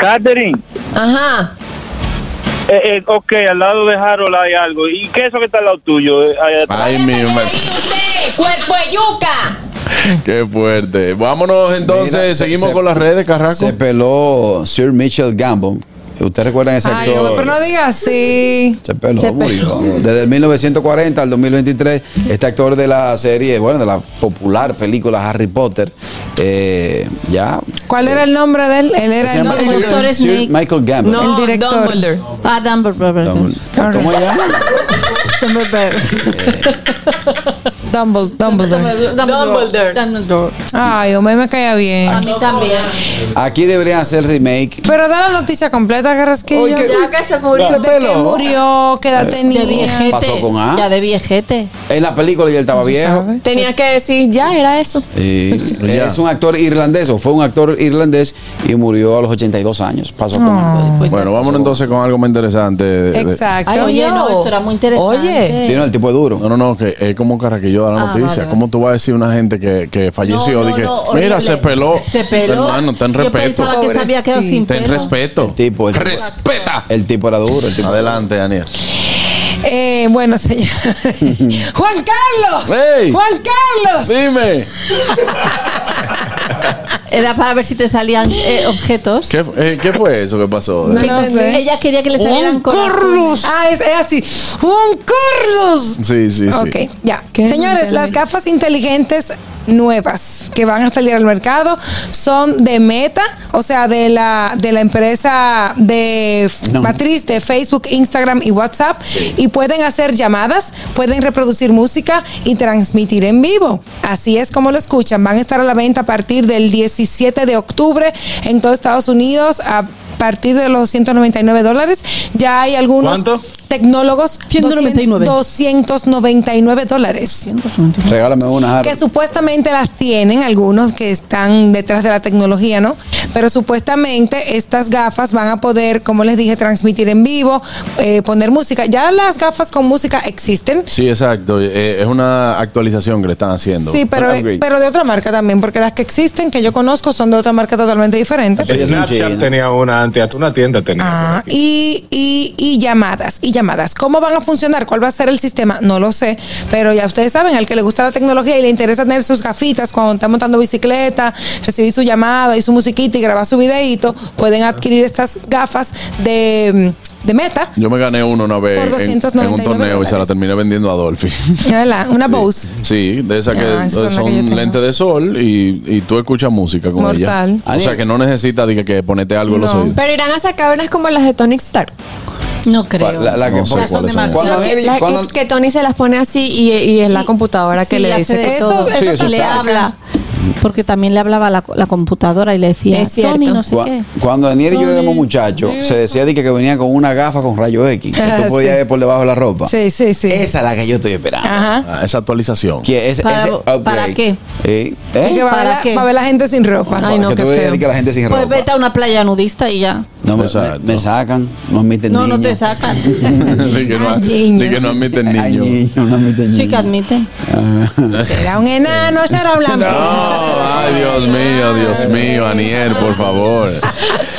Catherine, Ajá. Eh, eh, ok, al lado de Harold hay algo. ¿Y qué es eso que está al lado tuyo? Eh? Ay, mi cuerpo de yuca. Qué fuerte. Vámonos entonces, Mira, se- seguimos se- con las redes, Carraco. Se peló Sir Mitchell Gamble. ¿Ustedes recuerdan ese Ay, actor? hombre, pero no digas así. Se peló, Se murió. Desde el 1940 al 2023, este actor de la serie, bueno, de la popular película Harry Potter, eh, ya. ¿Cuál era el nombre de él? Él era el llama nombre Sir, Doctor Sir. Michael Gamble. No, El director. Dumbledore. Ah, Dumbledore. Dumbledore. ¿Cómo se llama? Dumbledore. Dumbledore. Dumbledore. Dumbledore. Ay, hombre, me caía bien. A mí también. Aquí deberían hacer remake. Pero da la noticia completa, Carrasquillo. Oye, ¿qué- Ya que se murió. ¿De qué murió? ¿Qué edad De tenía? viejete. Pasó con A. Ya de viejete. En la película ya él estaba viejo. ¿Sabe? Tenía que decir, ya era eso. Y es un actor irlandés, o fue un actor irlandés y murió a los 82 años. Pasó con Ah. Pues Bueno, vámonos entonces con algo más interesante. de- de- Exacto. Ay, Oye, no, esto era muy interesante. Oye. Sí, no, el tipo es duro. No, no, no, que es como Carraquillo da la Ah, noticia. vale, vale. ¿Cómo tú vas a decir una gente que, que falleció? No, que, no, mira, se peló. Se peló. Hermano, ten Yo respeto. pensaba que se había quedado sin Ten pelo. respeto. El tipo, el tipo. Respeta. El tipo era duro. El tipo Adelante, Aniel. Eh, bueno, señor. Juan Carlos. ¡Ey! Juan Carlos. Dime. era para ver si te salían eh, objetos. ¿Qué, eh, qué fue eso que pasó? No, no sé. Ella quería que le salieran con Ah, es, es así. ¡Juan Carlos! Sí, sí, sí. Ok, ya. Señores, las gafas inteligentes nuevas que van a salir al mercado son de Meta, o sea, de la, de la empresa de No. matriz de Facebook, Instagram y WhatsApp. Y pueden hacer llamadas, pueden reproducir música y transmitir en vivo. Así es como lo escuchan. Van a estar a la venta a partir del 17 de octubre en todo Estados Unidos. A partir de los 199 dólares. Ya hay algunos ¿Cuánto? tecnólogos 199. 299 dólares. Regálame una. Que supuestamente las tienen algunos que están detrás de la tecnología, ¿no? Pero supuestamente estas gafas van a poder, como les dije, transmitir en vivo, eh, poner música. Ya las gafas con música existen. Sí, exacto. Eh, es una actualización que le están haciendo. Sí, pero, upgrade. pero de otra marca también, porque las que existen, que yo conozco, son de otra marca totalmente diferente. Snapchat tenía una antes, una tienda. Ah, y, y, y llamadas, y llamadas. ¿Cómo van a funcionar? ¿Cuál va a ser el sistema? No lo sé, pero ya ustedes saben, al que le gusta la tecnología y le interesa tener sus gafitas cuando está montando bicicleta, recibir su llamada y su musiquita y grabar su videíto, pueden adquirir estas gafas de, de Meta. Yo me gané uno una vez Por en- en, un 299 torneo y se la terminé vendiendo a Dolphy. ¿verdad? Una Bose. Sí, de esas que Ah, son que lentes de sol y, y tú escuchas música con Mortal. ella. O sea que no necesitas que, que ponerte algo en los oídos. Pero irán a sacar unas como las de Tonic Star. No creo. La, la que No sé pone- cuáles son. cuando que, la- cuando- que- que Tony se las pone así y, y es la computadora que Sí, le dice de todo. eso- Sí, eso y le habla. Porque también le hablaba la, la computadora y le decía, Es cierto. Tony, no sé qué. Cuando Daniel y yo éramos muchachos, se decía de que, que venía con una gafa con rayo X, que Ah, tú podías sí. ver por debajo de la ropa. Sí, sí, sí. Esa es la que yo estoy esperando. Ajá. Ah, esa actualización. Que es- ¿Para- ese upgrade. para qué? Eh, Es ¿eh? que va a, ver ¿Para la, qué? va a ver la gente sin ropa. Ay, no, que qué feo. que la gente sin Pues ropa. vete a una playa nudista y ya. No, me, me- me sacan, no admiten No, no niños. te sacan. de, que no, Ay, niño. de que no admiten niños. niños, no admiten Sí que niños. admiten. Ah. Será un enano, será un No, lampiño. ay Dios mío, Dios mío, Aniel, por favor.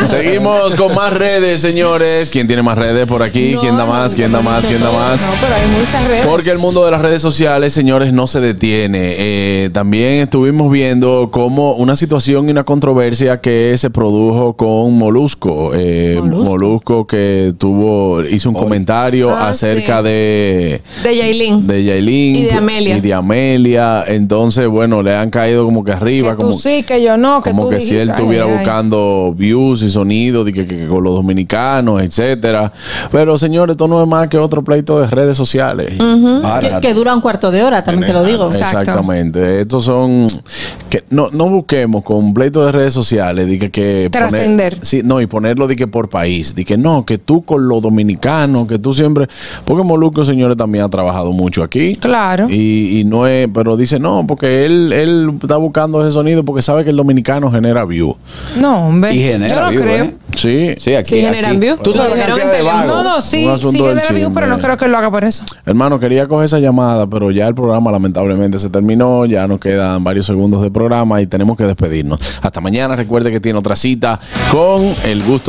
Seguimos con más redes, señores. ¿Quién tiene más redes por aquí? ¿Quién da más? ¿Quién da más? ¿Quién da más? No, pero hay muchas redes. Porque el mundo de las redes sociales, señores, no se detiene. Eh, también estuvimos viendo como una situación y una controversia que se produjo con Molusco. Eh, Molusco. que tuvo, hizo un comentario Ah, acerca sí. de De Yailin. de Yailin Y de Amelia. y de Amelia. Entonces, bueno, le han caído como que arriba, que como, tú sí, que yo no, que como tú que si él ay, estuviera ay, buscando views y sonidos y que, que- que con los dominicanos, etcétera. Pero señores, esto no es más que otro pleito de redes sociales. Que, que dura un cuarto de hora, también te lo digo. Exactamente. Estos son que no, no busquemos con pleito de redes sociales de que, Trascender. sí, no, y ponerlo de que por país, de que no, que tú con los dominicanos, que tú siempre, porque Moluco, señores, también ha trabajado mucho aquí. Claro. Y, y no es, pero dice no, porque él, él está buscando ese sonido porque sabe que el dominicano genera view. No, hombre. Y genera yo no view, creo. ¿eh? Sí. Sí, aquí. Sí, generan. Tú sabes la de vagos. No, no, sí, sí genera view, pero no creo que lo haga por eso. Hermano, quería coger esa llamada, pero ya el programa lamentablemente se terminó. Ya nos quedan varios segundos de programa y tenemos que despedirnos. Hasta mañana. Recuerde que tiene otra cita con el gusto